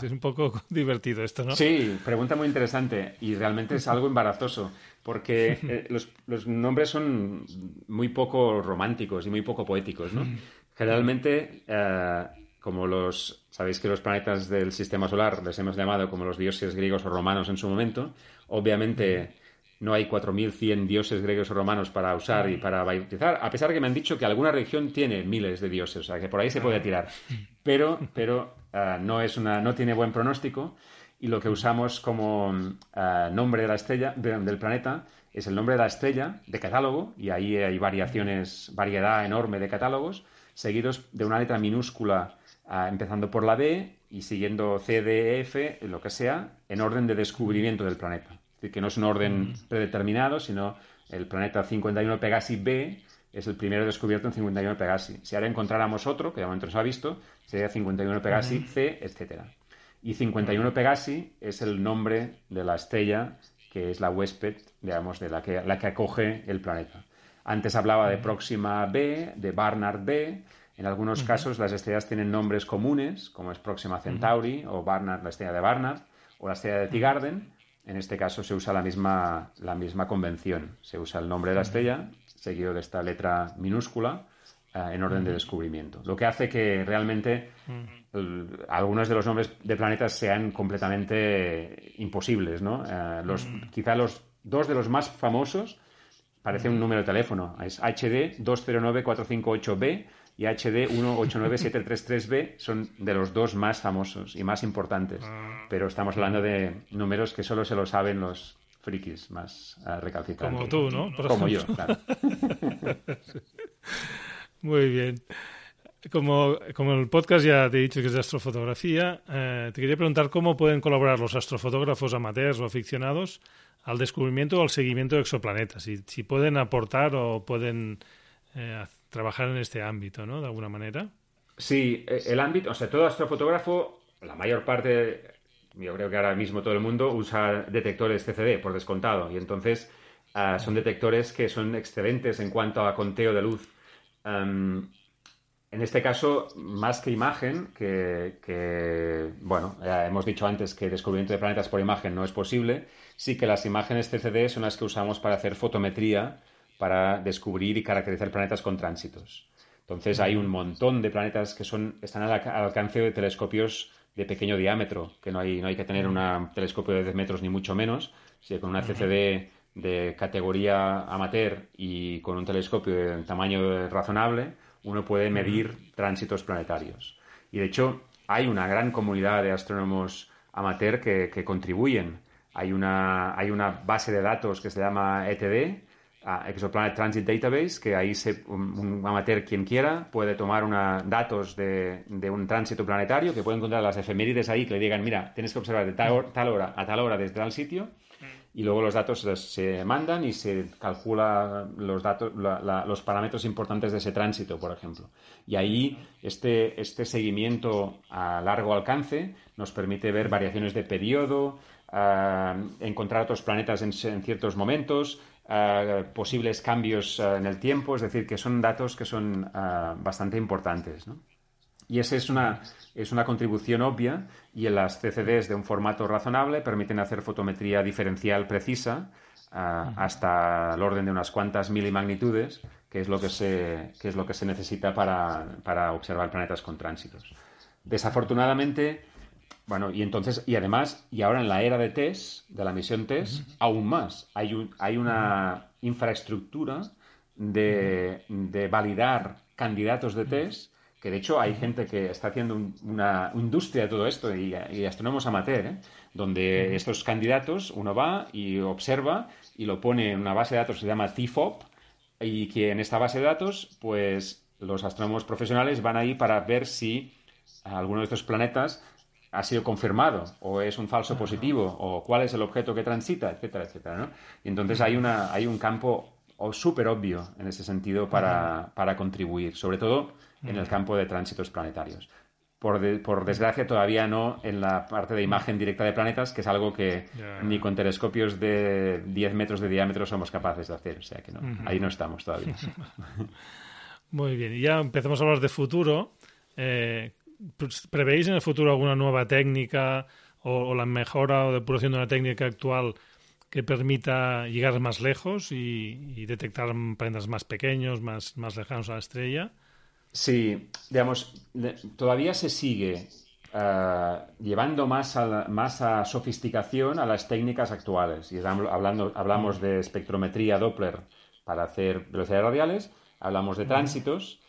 Es, un poco divertido esto, ¿no? Sí, pregunta muy interesante y realmente es algo embarazoso, porque eh, los, los, nombres son muy poco románticos y muy poco poéticos, ¿no? Generalmente eh, como los, sabéis que los planetas del sistema solar les hemos llamado como los dioses griegos o romanos en su momento, obviamente no hay 4.100 dioses griegos o romanos para usar y para bautizar, a pesar de que me han dicho que alguna región tiene miles de dioses, o sea que por ahí se puede tirar, pero, pero ah, no, es una, no tiene buen pronóstico y lo que usamos como eh, nombre de la estrella, del planeta, es el nombre de la estrella de catálogo, y ahí hay variaciones, variedad enorme de catálogos, seguidos de una letra minúscula eh, empezando por la B y siguiendo C, D, F, lo que sea, en orden de descubrimiento del planeta. Que no es un orden predeterminado, sino el planeta 51 Pegasi B es el primero descubierto en 51 Pegasi. Si ahora encontráramos otro, que de momento no se ha visto, sería 51 Pegasi C, etcétera. Y 51 Pegasi es el nombre de la estrella que es la huésped, digamos, de la que, la que acoge el planeta. Antes hablaba de Próxima B, de Barnard B. En algunos casos las estrellas tienen nombres comunes, como es Próxima Centauri o Barnard, la estrella de Barnard, o la estrella de Tigarden. En este caso se usa la misma, la misma convención. Se usa el nombre de la estrella, seguido de esta letra minúscula, eh, en orden de descubrimiento. Lo que hace que realmente algunos de los nombres de planetas sean completamente imposibles, ¿no? Eh, los, Quizá los dos de los más famosos parece un número de teléfono. Es HD 209458B y HD 189733B son de los dos más famosos y más importantes. Pero estamos hablando de números que solo se lo saben los frikis más uh, recalcitrantes. Como tú, ¿no? Como yo, claro. Muy bien. Como, como el podcast ya te he dicho que es de astrofotografía, eh, te quería preguntar cómo pueden colaborar los astrofotógrafos amateurs o aficionados al descubrimiento o al seguimiento de exoplanetas. Si, si pueden aportar o pueden eh, trabajar en este ámbito, ¿no? De alguna manera. Sí, e, el ámbito, o sea, todo astrofotógrafo, la mayor parte, yo creo que ahora mismo todo el mundo usa detectores CCD por descontado y entonces ah, son detectores que son excelentes en cuanto a conteo de luz. en este caso, más que imagen, que, bueno, ya hemos dicho antes que el descubrimiento de planetas por imagen no es posible, sí que las imágenes CCD son las que usamos para hacer fotometría para descubrir y caracterizar planetas con tránsitos. Entonces hay un montón de planetas que son, están al, alcance de telescopios de pequeño diámetro, que no hay, no hay que tener un telescopio de 10 metros ni mucho menos, si con una CCD de categoría amateur y con un telescopio de tamaño razonable, uno puede medir tránsitos planetarios. Y de hecho, hay una gran comunidad de astrónomos amateur que, que contribuyen. Hay una, hay una base de datos que se llama ETD, Exoplanet Transit Database, que ahí se, un, amateur quien quiera puede tomar una, datos de, un tránsito planetario, que puede encontrar las efemérides ahí, que le digan, mira, tienes que observar de tal, hora a tal hora desde tal sitio, mm. y luego los datos se mandan y se calcula los datos, los parámetros importantes de ese tránsito, por ejemplo. Y ahí este, este seguimiento a largo alcance nos permite ver variaciones de periodo, encontrar otros planetas en ciertos momentos, posibles cambios eh, en el tiempo, es decir, que son datos que son eh, bastante importantes. Y esa es una, es una contribución obvia y en las CCDs de un formato razonable permiten hacer fotometría diferencial precisa eh, hasta el orden de unas cuantas milimagnitudes, que es lo que se, que es lo que se necesita para, para observar planetas con tránsitos. Desafortunadamente, bueno, y entonces, y además, y ahora en la era de TESS, de la misión TESS, aún más. Hay, hay una infraestructura de, validar candidatos de TESS, que de hecho hay gente que está haciendo una industria de todo esto, y, y astrónomos amateur, ¿eh? donde estos candidatos uno va y observa y lo pone en una base de datos que se llama TFOP, y que en esta base de datos, pues los astrónomos profesionales van ahí para ver si alguno de estos planetas ha sido confirmado o es un falso positivo o cuál es el objeto que transita, etcétera, etcétera. ¿no? Y entonces hay, una, hay un campo súper obvio en ese sentido para, para, contribuir, sobre todo en el campo de tránsitos planetarios. Por, por, desgracia, todavía no en la parte de imagen directa de planetas, que es algo que ni con telescopios de 10 metros de diámetro somos capaces de hacer. O sea que no, ahí no estamos todavía. Muy bien, y ya empezamos a hablar de futuro. Eh, ¿Prevéis en el futuro alguna nueva técnica o, la mejora o depuración de una técnica actual que permita llegar más lejos y, detectar planetas más pequeños, más, más lejanos a la estrella? Sí, digamos, todavía se sigue eh, llevando más a, más a sofisticación a las técnicas actuales. Y hablando, hablamos de espectrometría Doppler para hacer velocidades radiales, hablamos de tránsitos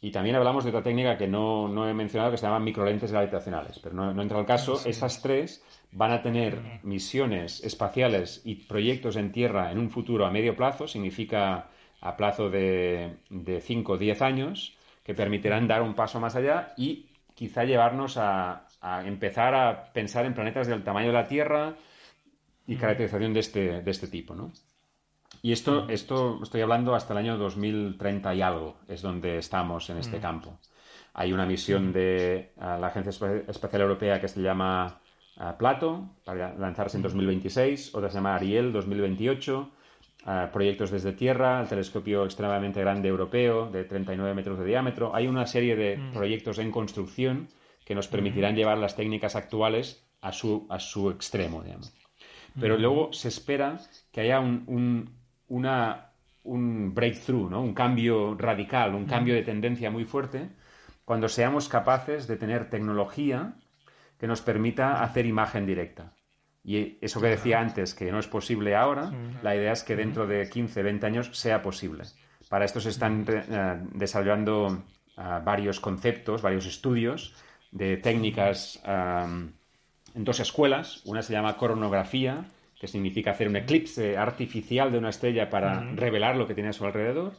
y también hablamos de otra técnica que no, no he mencionado que se llama microlentes gravitacionales, pero no, no entra al caso. Esas tres van a tener misiones espaciales y proyectos en Tierra en un futuro a medio plazo, significa a plazo de, de 5 o 10 años, que permitirán dar un paso más allá y quizá llevarnos a, a, empezar a pensar en planetas del tamaño de la Tierra y caracterización de este, de este tipo, ¿no? Y esto, esto estoy hablando hasta el año 2030 y algo, es donde estamos en este campo. Hay una misión de la Agencia Espacial Europea que se llama Plato, para lanzarse en 2026, otra se llama Ariel 2028, proyectos desde Tierra, el telescopio extremadamente grande europeo de 39 metros de diámetro. Hay una serie de proyectos en construcción que nos permitirán llevar las técnicas actuales a su, a su extremo, digamos. Pero luego se espera que haya un, una, un breakthrough, ¿no? un cambio radical, un cambio de tendencia muy fuerte, cuando seamos capaces de tener tecnología que nos permita hacer imagen directa. Y eso que decía antes, que no es posible ahora, la idea es que dentro de 15, 20 años sea posible. Para esto se están eh, desarrollando eh, varios conceptos, varios estudios de técnicas eh, en dos escuelas. Una se llama coronografía, que significa hacer un eclipse artificial de una estrella para revelar lo que tiene a su alrededor,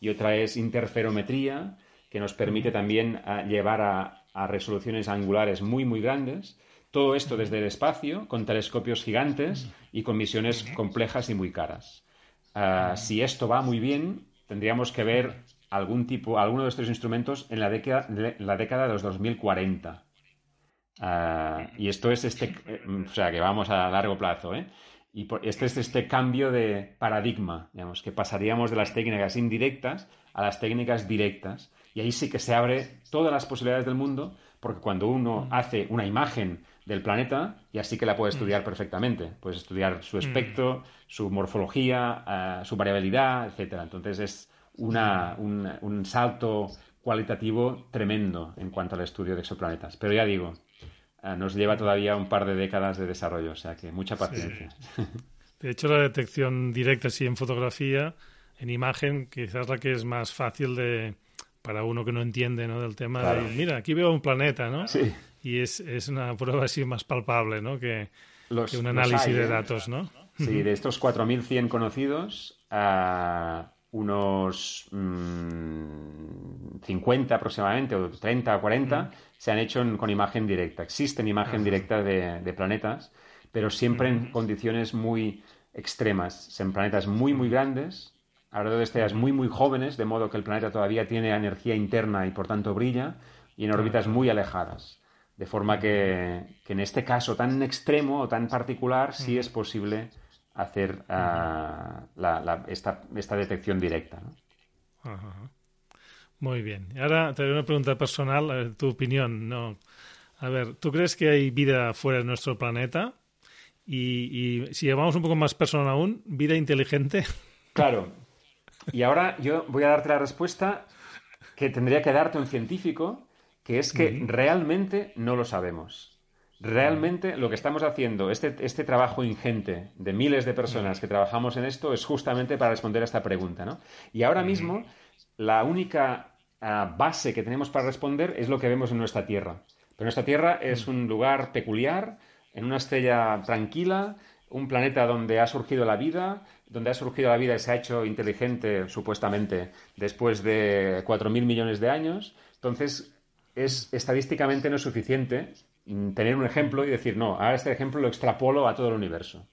y otra es interferometría, que nos permite también ah, llevar a, resoluciones angulares muy, muy grandes. Todo esto desde el espacio, con telescopios gigantes y con misiones complejas y muy caras. Ah, si esto va muy bien, tendríamos que ver algún tipo, alguno de estos instrumentos en la década, la década de los 2040. Ah, y esto es este, eh, o sea, que vamos a largo plazo, ¿eh? Y este es este cambio de paradigma, digamos, que pasaríamos de las técnicas indirectas a las técnicas directas. Y ahí sí que se abre todas las posibilidades del mundo, porque cuando uno mm. hace una imagen del planeta, ya sí que la puede estudiar mm. perfectamente. Puedes estudiar su mm. espectro, su morfología, ah, su variabilidad, etcétera. Entonces es una, un, un salto cualitativo tremendo en cuanto al estudio de exoplanetas. Pero ya digo, nos lleva todavía un par de décadas de desarrollo, o sea que mucha paciencia. De hecho, la detección directa, sí, en fotografía, en imagen, quizás la que es más fácil de para uno que no entiende ¿no? del tema de, mira, aquí veo un planeta, ¿no? Sí. Y es, es una prueba así más palpable, ¿no? Que, un análisis de ¿eh? datos, ¿no? Sí, de estos 4.100 conocidos, a unos 50 mm, aproximadamente, o 30 o 40, se han hecho con imagen directa. Existen imagen directa de, planetas, pero siempre en condiciones muy extremas. En planetas muy, muy grandes, alrededor de estrellas muy, muy jóvenes, de modo que el planeta todavía tiene energía interna y por tanto brilla, y en órbitas muy alejadas. De forma que, en este caso tan extremo o tan particular sí es posible hacer ah, esta, detección directa. Muy bien. Ahora te doy una pregunta personal, tu opinión. No. A ver, ¿tú crees que hay vida fuera de nuestro planeta? Y, si llevamos un poco más personal aún, ¿vida inteligente? Claro. Y ahora yo voy a darte la respuesta que tendría que darte un científico, que es que realmente no lo sabemos. Realmente lo que estamos haciendo, este, este trabajo ingente de miles de personas que trabajamos en esto, es justamente para responder a esta pregunta. ¿no? Y ahora mismo, la única base que tenemos para responder es lo que vemos en nuestra Tierra. Pero nuestra Tierra es un lugar peculiar, en una estrella tranquila, un planeta donde ha surgido la vida, donde ha surgido la vida y se ha hecho inteligente supuestamente después de 4.000 millones de años. Entonces, es, estadísticamente no es suficiente tener un ejemplo y decir, no, ahora este ejemplo lo extrapolo a todo el universo.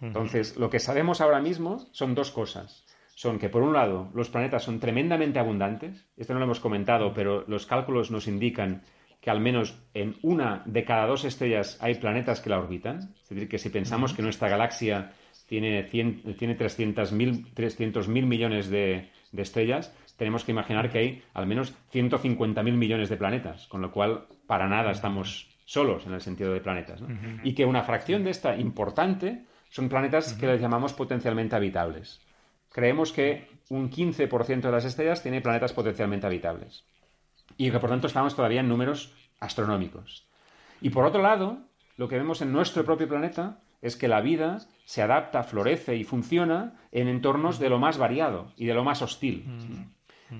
Entonces, lo que sabemos ahora mismo son dos cosas son que, por un lado, los planetas son tremendamente abundantes. Esto no lo hemos comentado, pero los cálculos nos indican que al menos en una de cada dos estrellas hay planetas que la orbitan. Es decir, que si pensamos que nuestra galaxia tiene, tiene 300.000 millones de, estrellas, tenemos que imaginar que hay al menos 150.000 millones de planetas, con lo cual para nada estamos solos en el sentido de planetas. Y que una fracción de esta importante son planetas que les llamamos potencialmente habitables creemos que un 15% de las estrellas tiene planetas potencialmente habitables. Y que por tanto estamos todavía en números astronómicos. Y por otro lado, lo que vemos en nuestro propio planeta es que la vida se adapta, florece y funciona en entornos de lo más variado y de lo más hostil.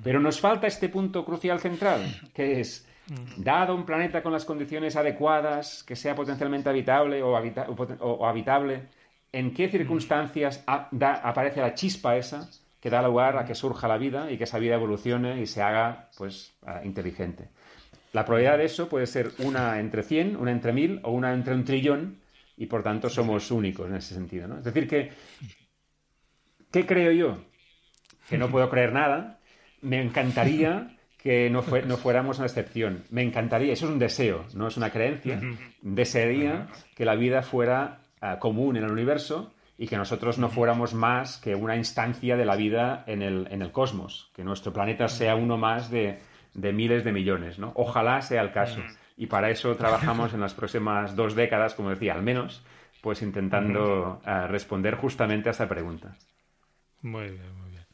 Pero nos falta este punto crucial central, que es, dado un planeta con las condiciones adecuadas, que sea potencialmente habitable o, o habitable, ¿en qué circunstancias aparece la chispa esa que da lugar a que surja la vida y que esa vida evolucione y se haga pues ah, inteligente? La probabilidad de eso puede ser una entre 100, una entre 1000 o una entre un trillón y por tanto somos únicos en ese sentido. ¿no? Es decir, que, ¿qué creo yo? Que no puedo creer nada. Me encantaría que no, no fuéramos una excepción. Me encantaría, eso es un deseo, no es una creencia. Desearía que la vida fuera ah, común en el universo y que nosotros no fuéramos más que una instancia de la vida en el, en el cosmos, que nuestro planeta sea uno más de, de miles de millones, ¿no? Ojalá sea el caso. Y para eso trabajamos en las próximas dos décadas, como decía, al menos, pues intentando eh, responder justamente a esa pregunta. Muy bien, muy bien.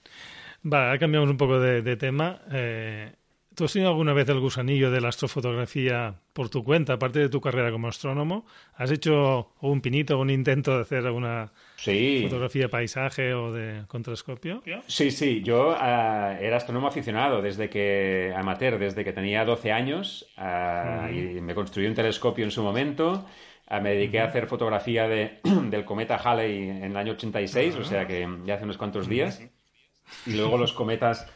Vale, cambiamos un poco de, tema. Eh, ¿Tú has tenido alguna vez el gusanillo de la astrofotografía por tu cuenta, aparte de tu carrera como astrónomo? ¿Has hecho un pinito, un intento de hacer alguna fotografía de paisaje o de contrascopio? Sí, sí. Yo eh, era astrónomo aficionado desde que, amateur, desde que tenía 12 años eh, y me construí un telescopio en su momento. Eh, me dediqué a hacer fotografía de, del cometa Halley en el año 86, o sea que ya hace unos cuantos días. Y luego los cometas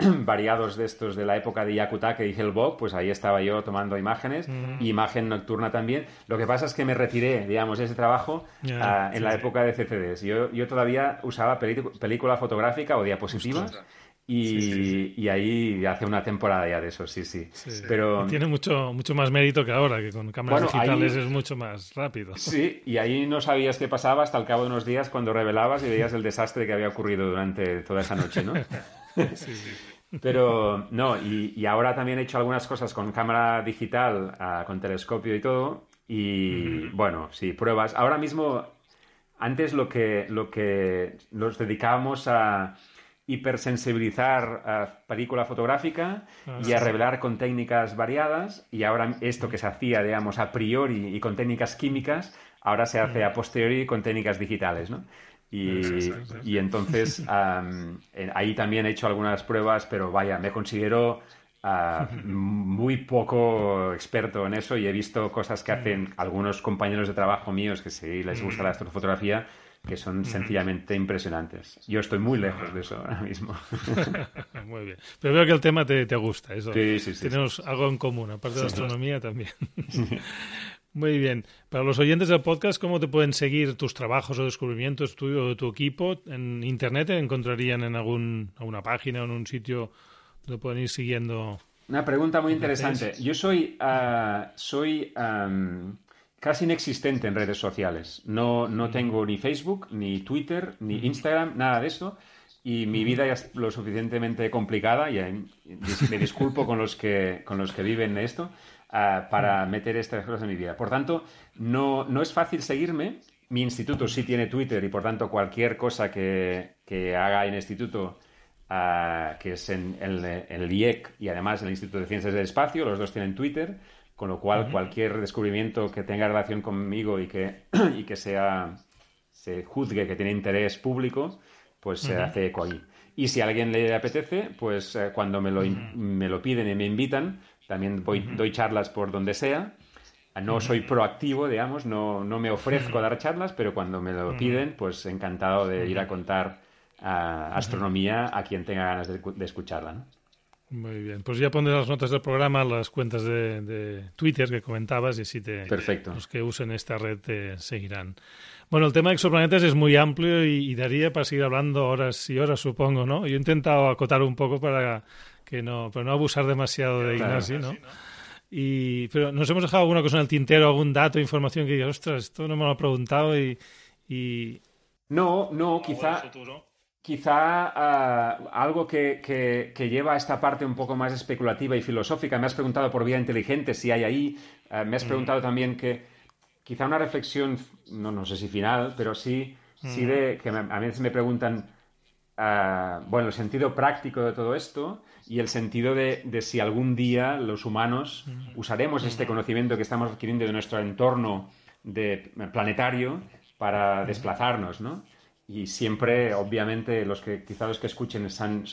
variados de estos de la época de Yakutake y Hellbog, pues ahí estaba yo tomando imágenes, imagen nocturna también. Lo que pasa es que me retiré, digamos, de ese trabajo ah, en la época de CCDs. Yo, yo todavía usaba película fotográfica o diapositivas. Y, ahí hace una temporada ya de eso, sí, sí. Pero tiene mucho mucho más mérito que ahora, que con cámaras digitales es mucho más rápido. Sí, y ahí no sabías qué pasaba hasta el cabo de unos días cuando revelabas y veías el desastre que había ocurrido durante toda esa noche, ¿no? sí, sí. Pero no, y, ahora también he hecho algunas cosas con cámara digital, ah, con telescopio y todo. Y bueno, sí, pruebas. Ahora mismo, antes lo que, lo que nos dedicábamos a hipersensibilizar a película fotográfica ah, y a revelar con técnicas variadas. Y ahora esto que se hacía, digamos, a priori y con técnicas químicas, ahora se hace a posteriori con técnicas digitales, ¿no? Y, entonces ahí también he hecho algunas pruebas, pero vaya, me considero ah, muy poco experto en eso y he visto cosas que hacen algunos compañeros de trabajo míos que sí les gusta la astrofotografía que son sencillamente impresionantes. Yo estoy muy lejos de eso ahora mismo. muy bien. Pero veo que el tema te, te gusta. Eso. Sí, sí, sí. Tenemos algo en común, aparte de la astronomía también. Muy bien. Para los oyentes del podcast, ¿cómo te pueden seguir tus trabajos o descubrimientos tuyo o de tu equipo? ¿En Internet te encontrarían en algún, alguna página o en un sitio donde pueden ir siguiendo? Una pregunta muy interesante. Yo soy, ah, soy casi inexistente en redes sociales. No, no mm. tengo ni Facebook, ni Twitter, ni mm. Instagram, nada de eso. Y mi mm. vida es lo suficientemente complicada y me disculpo con los que, con los que viven esto para meter estas cosas en mi vida. Por tanto, no, no es fácil seguirme. Mi instituto sí tiene Twitter y por tanto cualquier cosa que, que haga en el instituto, que es en, el IEC y además en el Instituto de Ciencias del Espacio, los dos tienen Twitter, con lo cual cualquier descubrimiento que tenga relación conmigo y que, y que sea, se juzgue que tiene interés público, pues se hace eco ahí. Y si a alguien le apetece, pues eh, cuando me lo, me lo piden y me invitan, también doy charlas por donde sea. No soy proactivo, digamos, no, no me ofrezco a dar charlas, pero cuando me lo piden, pues encantado de ir a contar astronomía a quien tenga ganas de, escucharla. Muy bien, pues ya pondré las notas del programa, las cuentas de, Twitter que comentabas y así te, Perfecto. los que usen esta red te seguirán. Bueno, el tema de exoplanetas es muy amplio y, daría para seguir hablando horas y horas, supongo, ¿no? Yo he intentado acotar un poco para que no, pero no abusar demasiado de Ignasi, ¿no? Y, pero nos hemos dejado alguna cosa en el tintero, algún dato, información que digas, ostras, esto no me lo ha preguntado y... No, no, quizá... Quizá ah, algo que, que, lleva a esta parte un poco más especulativa y filosófica. Me has preguntado por vía inteligente si hay ahí. Ah, me has mm. preguntado también que quizá una reflexión, no, no sé si final, pero sí, sí mm. de que a veces me preguntan, bueno, el sentido práctico de todo esto y el sentido de, si algún día los humanos usaremos este conocimiento que estamos adquiriendo de nuestro entorno de, planetario para desplazarnos, ¿no? y siempre, obviamente, los que quizá los que escuchen son,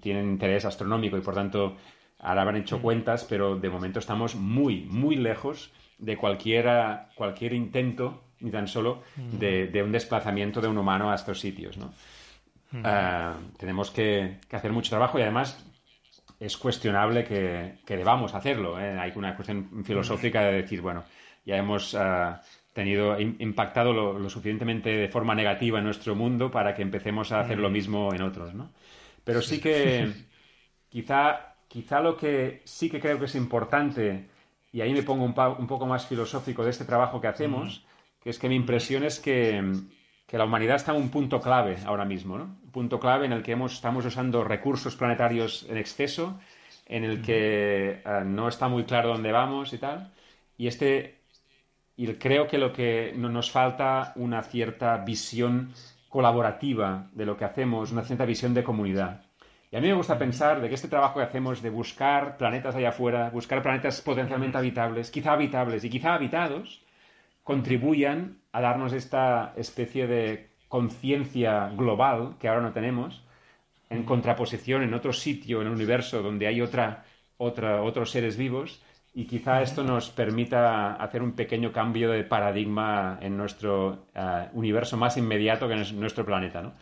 tienen interés astronómico y por tanto ahora habrán hecho cuentas, pero de momento estamos muy, muy lejos de cualquiera, cualquier intento, ni tan solo, de, un desplazamiento de un humano a estos sitios. ¿no? Ah, tenemos que, hacer mucho trabajo y además es cuestionable que, debamos hacerlo. ¿eh? Hay una cuestión filosófica de decir, bueno, ya hemos ah, tenido impactado lo, suficientemente de forma negativa en nuestro mundo para que empecemos a hacer lo mismo en otros, ¿no? Pero sí que quizá, quizá lo que sí que creo que es importante, y ahí me pongo un, poco más filosófico de este trabajo que hacemos, que es que mi impresión es que, la humanidad está en un punto clave ahora mismo, ¿no? Un punto clave en el que hemos, estamos usando recursos planetarios en exceso, en el que eh, no está muy claro dónde vamos y tal. Y este y creo que lo que nos falta una cierta visión colaborativa de lo que hacemos, una cierta visión de comunidad. Y a mí me gusta pensar de que este trabajo que hacemos de buscar planetas allá afuera, buscar planetas potencialmente habitables, quizá habitables y quizá habitados, contribuyan a darnos esta especie de conciencia global que ahora no tenemos, en contraposición en otro sitio en el universo donde hay otra, otra, otros seres vivos y quizá esto nos permita hacer un pequeño cambio de paradigma en nuestro eh, universo más inmediato que es nuestro planeta. ¿no?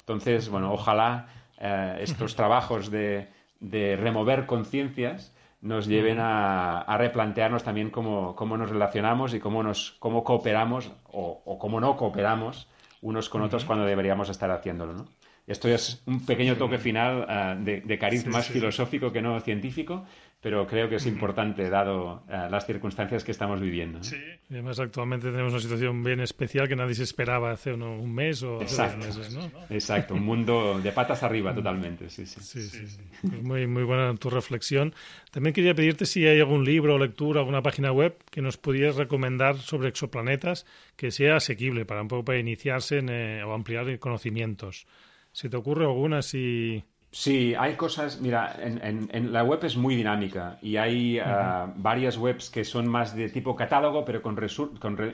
Entonces, bueno, ojalá eh, estos trabajos de, remover conciencias nos lleven a, replantearnos también cómo, nos relacionamos y cómo, nos, cómo cooperamos o, cómo no cooperamos unos con otros cuando deberíamos estar haciéndolo. ¿no? Esto es un pequeño toque final eh, de, cariz más filosófico que no científico, pero creo que es importante dado eh, las circunstancias que estamos viviendo. Sí, y además actualmente tenemos una situación bien especial que nadie se esperaba hace un mes o hace dos meses, ¿no? Exacto, un mundo de patas arriba totalmente, sí, sí. sí, sí, sí. Pues muy, muy buena tu reflexión. También quería pedirte si hay algún libro o lectura, alguna página web que nos pudieras recomendar sobre exoplanetas que sea asequible para un poco para iniciarse eh, o ampliar conocimientos. ¿Se te ocurre alguna si...? Sí, hay cosas, mira, en, la web es muy dinámica y hay ah, varias webs que son más de tipo catálogo, pero con,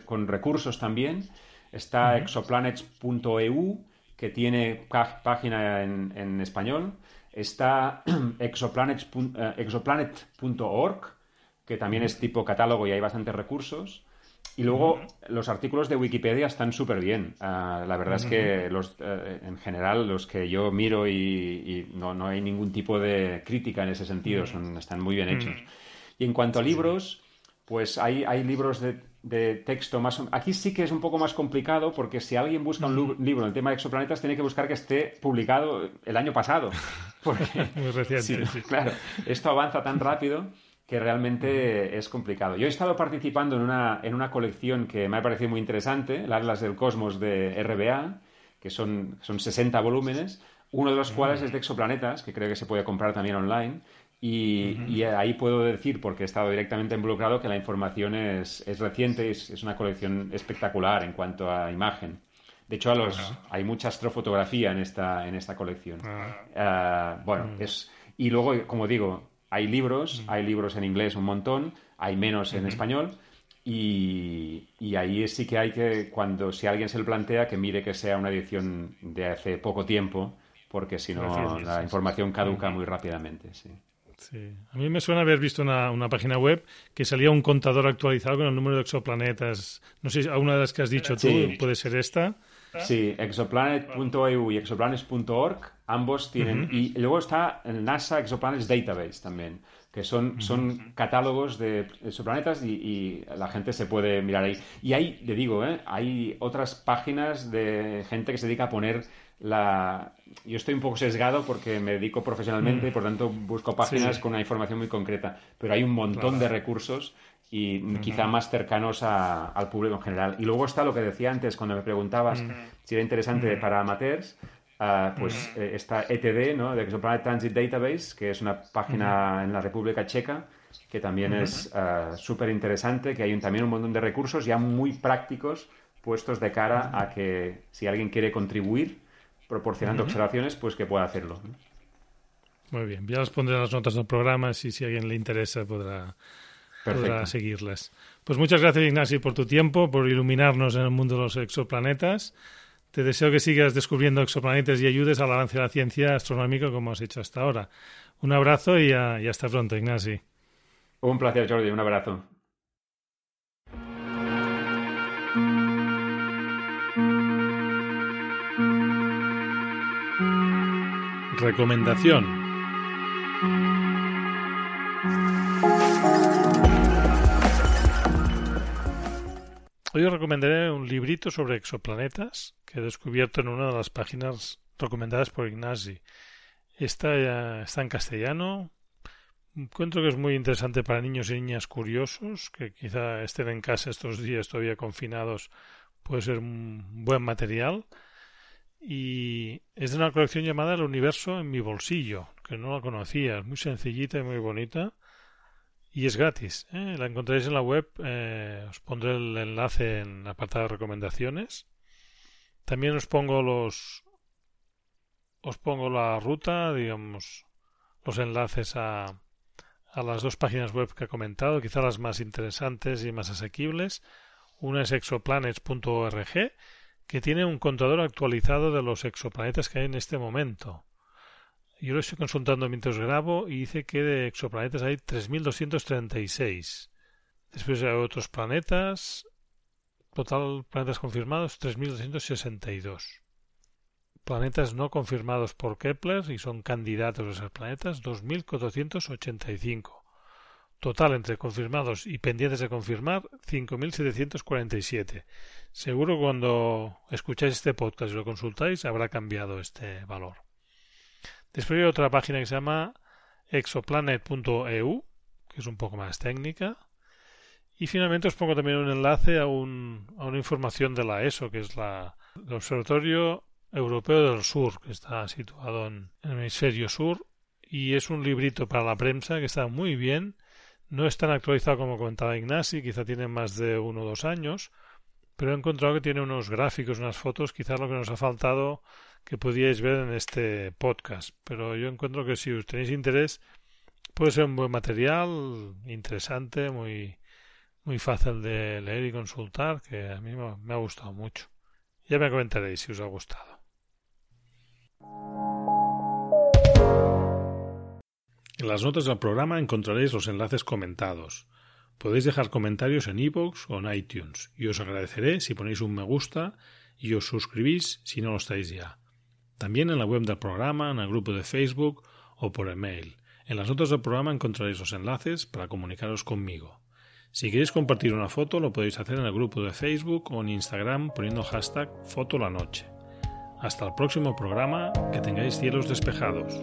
con, recursos también. Está exoplanets.eu, que tiene página en, español. Está eh, exoplanet.org, que también es tipo catálogo y hay bastantes recursos. Y luego los artículos de Wikipedia están súper bien. Ah, la verdad es que los, eh, en general los que yo miro y, no, no, hay ningún tipo de crítica en ese sentido, son, están muy bien hechos. Y en cuanto a libros, pues hay, hay libros de, de, texto más... Aquí sí que es un poco más complicado porque si alguien busca un libro en el tema de exoplanetas tiene que buscar que esté publicado el año pasado. Porque, muy reciente, sí. Claro, esto avanza tan rápido que realmente es complicado. Yo he estado participando en una, en una colección que me ha parecido muy interesante, el Atlas del Cosmos de RBA, que son, son 60 volúmenes, uno de los cuales es de exoplanetas, que creo que se puede comprar también online. Y, ahí puedo decir, porque he estado directamente involucrado, que la información es, es reciente, es, es, una colección espectacular en cuanto a imagen. De hecho, a los, hay mucha astrofotografía en esta, en esta colección. Ah, bueno, mm. es, y luego, como digo, hay libros, hay libros en inglés un montón, hay menos en español. Y, ahí sí que hay que, cuando si alguien se lo plantea, que mire que sea una edición de hace poco tiempo, porque si no la información caduca muy rápidamente. Sí. A mí me suena haber visto una, una, página web que salía un contador actualizado con el número de exoplanetas. No sé, alguna de las que has dicho tú puede ser esta. Sí, exoplanet.eu y exoplanets.org, ambos tienen. Y luego está el NASA Exoplanets Database también, que son, son catálogos de exoplanetas y, la gente se puede mirar ahí. Y hay, le digo, ¿eh? hay otras páginas de gente que se dedica a poner la... Yo estoy un poco sesgado porque me dedico profesionalmente y por tanto busco páginas con una información muy concreta, pero hay un montón de recursos y quizá más cercanos al público en general. Y luego está lo que decía antes cuando me preguntabas si era interesante para amateurs, ah, pues eh, está ETD, ¿no? de Transit Database, que es una página en la República Checa, que también es uh, súper interesante, que hay también un montón de recursos ya muy prácticos puestos de cara a que si alguien quiere contribuir proporcionando observaciones, pues que pueda hacerlo. Muy bien, ya las pondré en las notas del programa y si a alguien le interesa podrá para seguirlas. Pues muchas gracias, Ignacio, por tu tiempo, por iluminarnos en el mundo de los exoplanetas. te deseo que sigas descubriendo exoplanetas y ayudes al avance de la ciencia astronómica como has hecho hasta ahora. Un abrazo y, y hasta pronto, Ignasi. Un placer, Jordi. Un abrazo. Recomendación. Hoy os recomendaré un librito sobre exoplanetas que he descubierto en una de las páginas recomendadas por Ignasi. Está, está en castellano. Encuentro que es muy interesante para niños y niñas curiosos que quizá estén en casa estos días todavía confinados. Puede ser un buen material y es de una colección llamada El universo en mi bolsillo, que no la conocía, es muy sencillita y muy bonita y es gratis. ¿eh? La encontraréis en la web, eh, os pondré el enlace en la apartado de recomendaciones. También os pongo los os pongo la ruta, digamos, los enlaces a, a las dos páginas web que he comentado, quizá las más interesantes y más asequibles. Una es exoplanets.org que tiene un contador actualizado de los exoplanetas que hay en este momento. Yo lo estoy consultando mientras grabo y dice que de exoplanetas hay 3.236. Después hay otros planetas. Total planetas confirmados 3.262. Planetas no confirmados por Kepler y son candidatos a esos planetas 2.485. Total entre confirmados y pendientes de confirmar 5.747. Seguro cuando escucháis este podcast y lo consultáis habrá cambiado este valor. Después hay otra página que se llama exoplanet.eu, que es un poco más técnica. Y finalmente os pongo también un enlace a, un, a una información de la ESO, que es la, el Observatorio Europeo del Sur, que está situado en el hemisferio sur. Y es un librito para la prensa que está muy bien no es tan actualizado como comentaba Ignasi, quizá tiene más de uno o dos años, pero he encontrado que tiene unos gráficos, unas fotos, quizás lo que nos ha faltado que podíais ver en este podcast. Pero yo encuentro que si os tenéis interés, puede ser un buen material, interesante, muy, muy fácil de leer y consultar, que a mí me ha gustado mucho. Ya me comentaréis si os ha gustado. En las notas del programa encontraréis los enlaces comentados. Podéis dejar comentarios en iVoox o en iTunes y os agradeceré si ponéis un me gusta y os suscribís si no lo estáis ya. También en la web del programa, en el grupo de Facebook o por email. En las notas del programa encontraréis los enlaces para comunicaros conmigo. Si queréis compartir una foto lo podéis hacer en el grupo de Facebook o en Instagram poniendo hashtag fotolanoche. Hasta el próximo programa, que tengáis cielos despejados.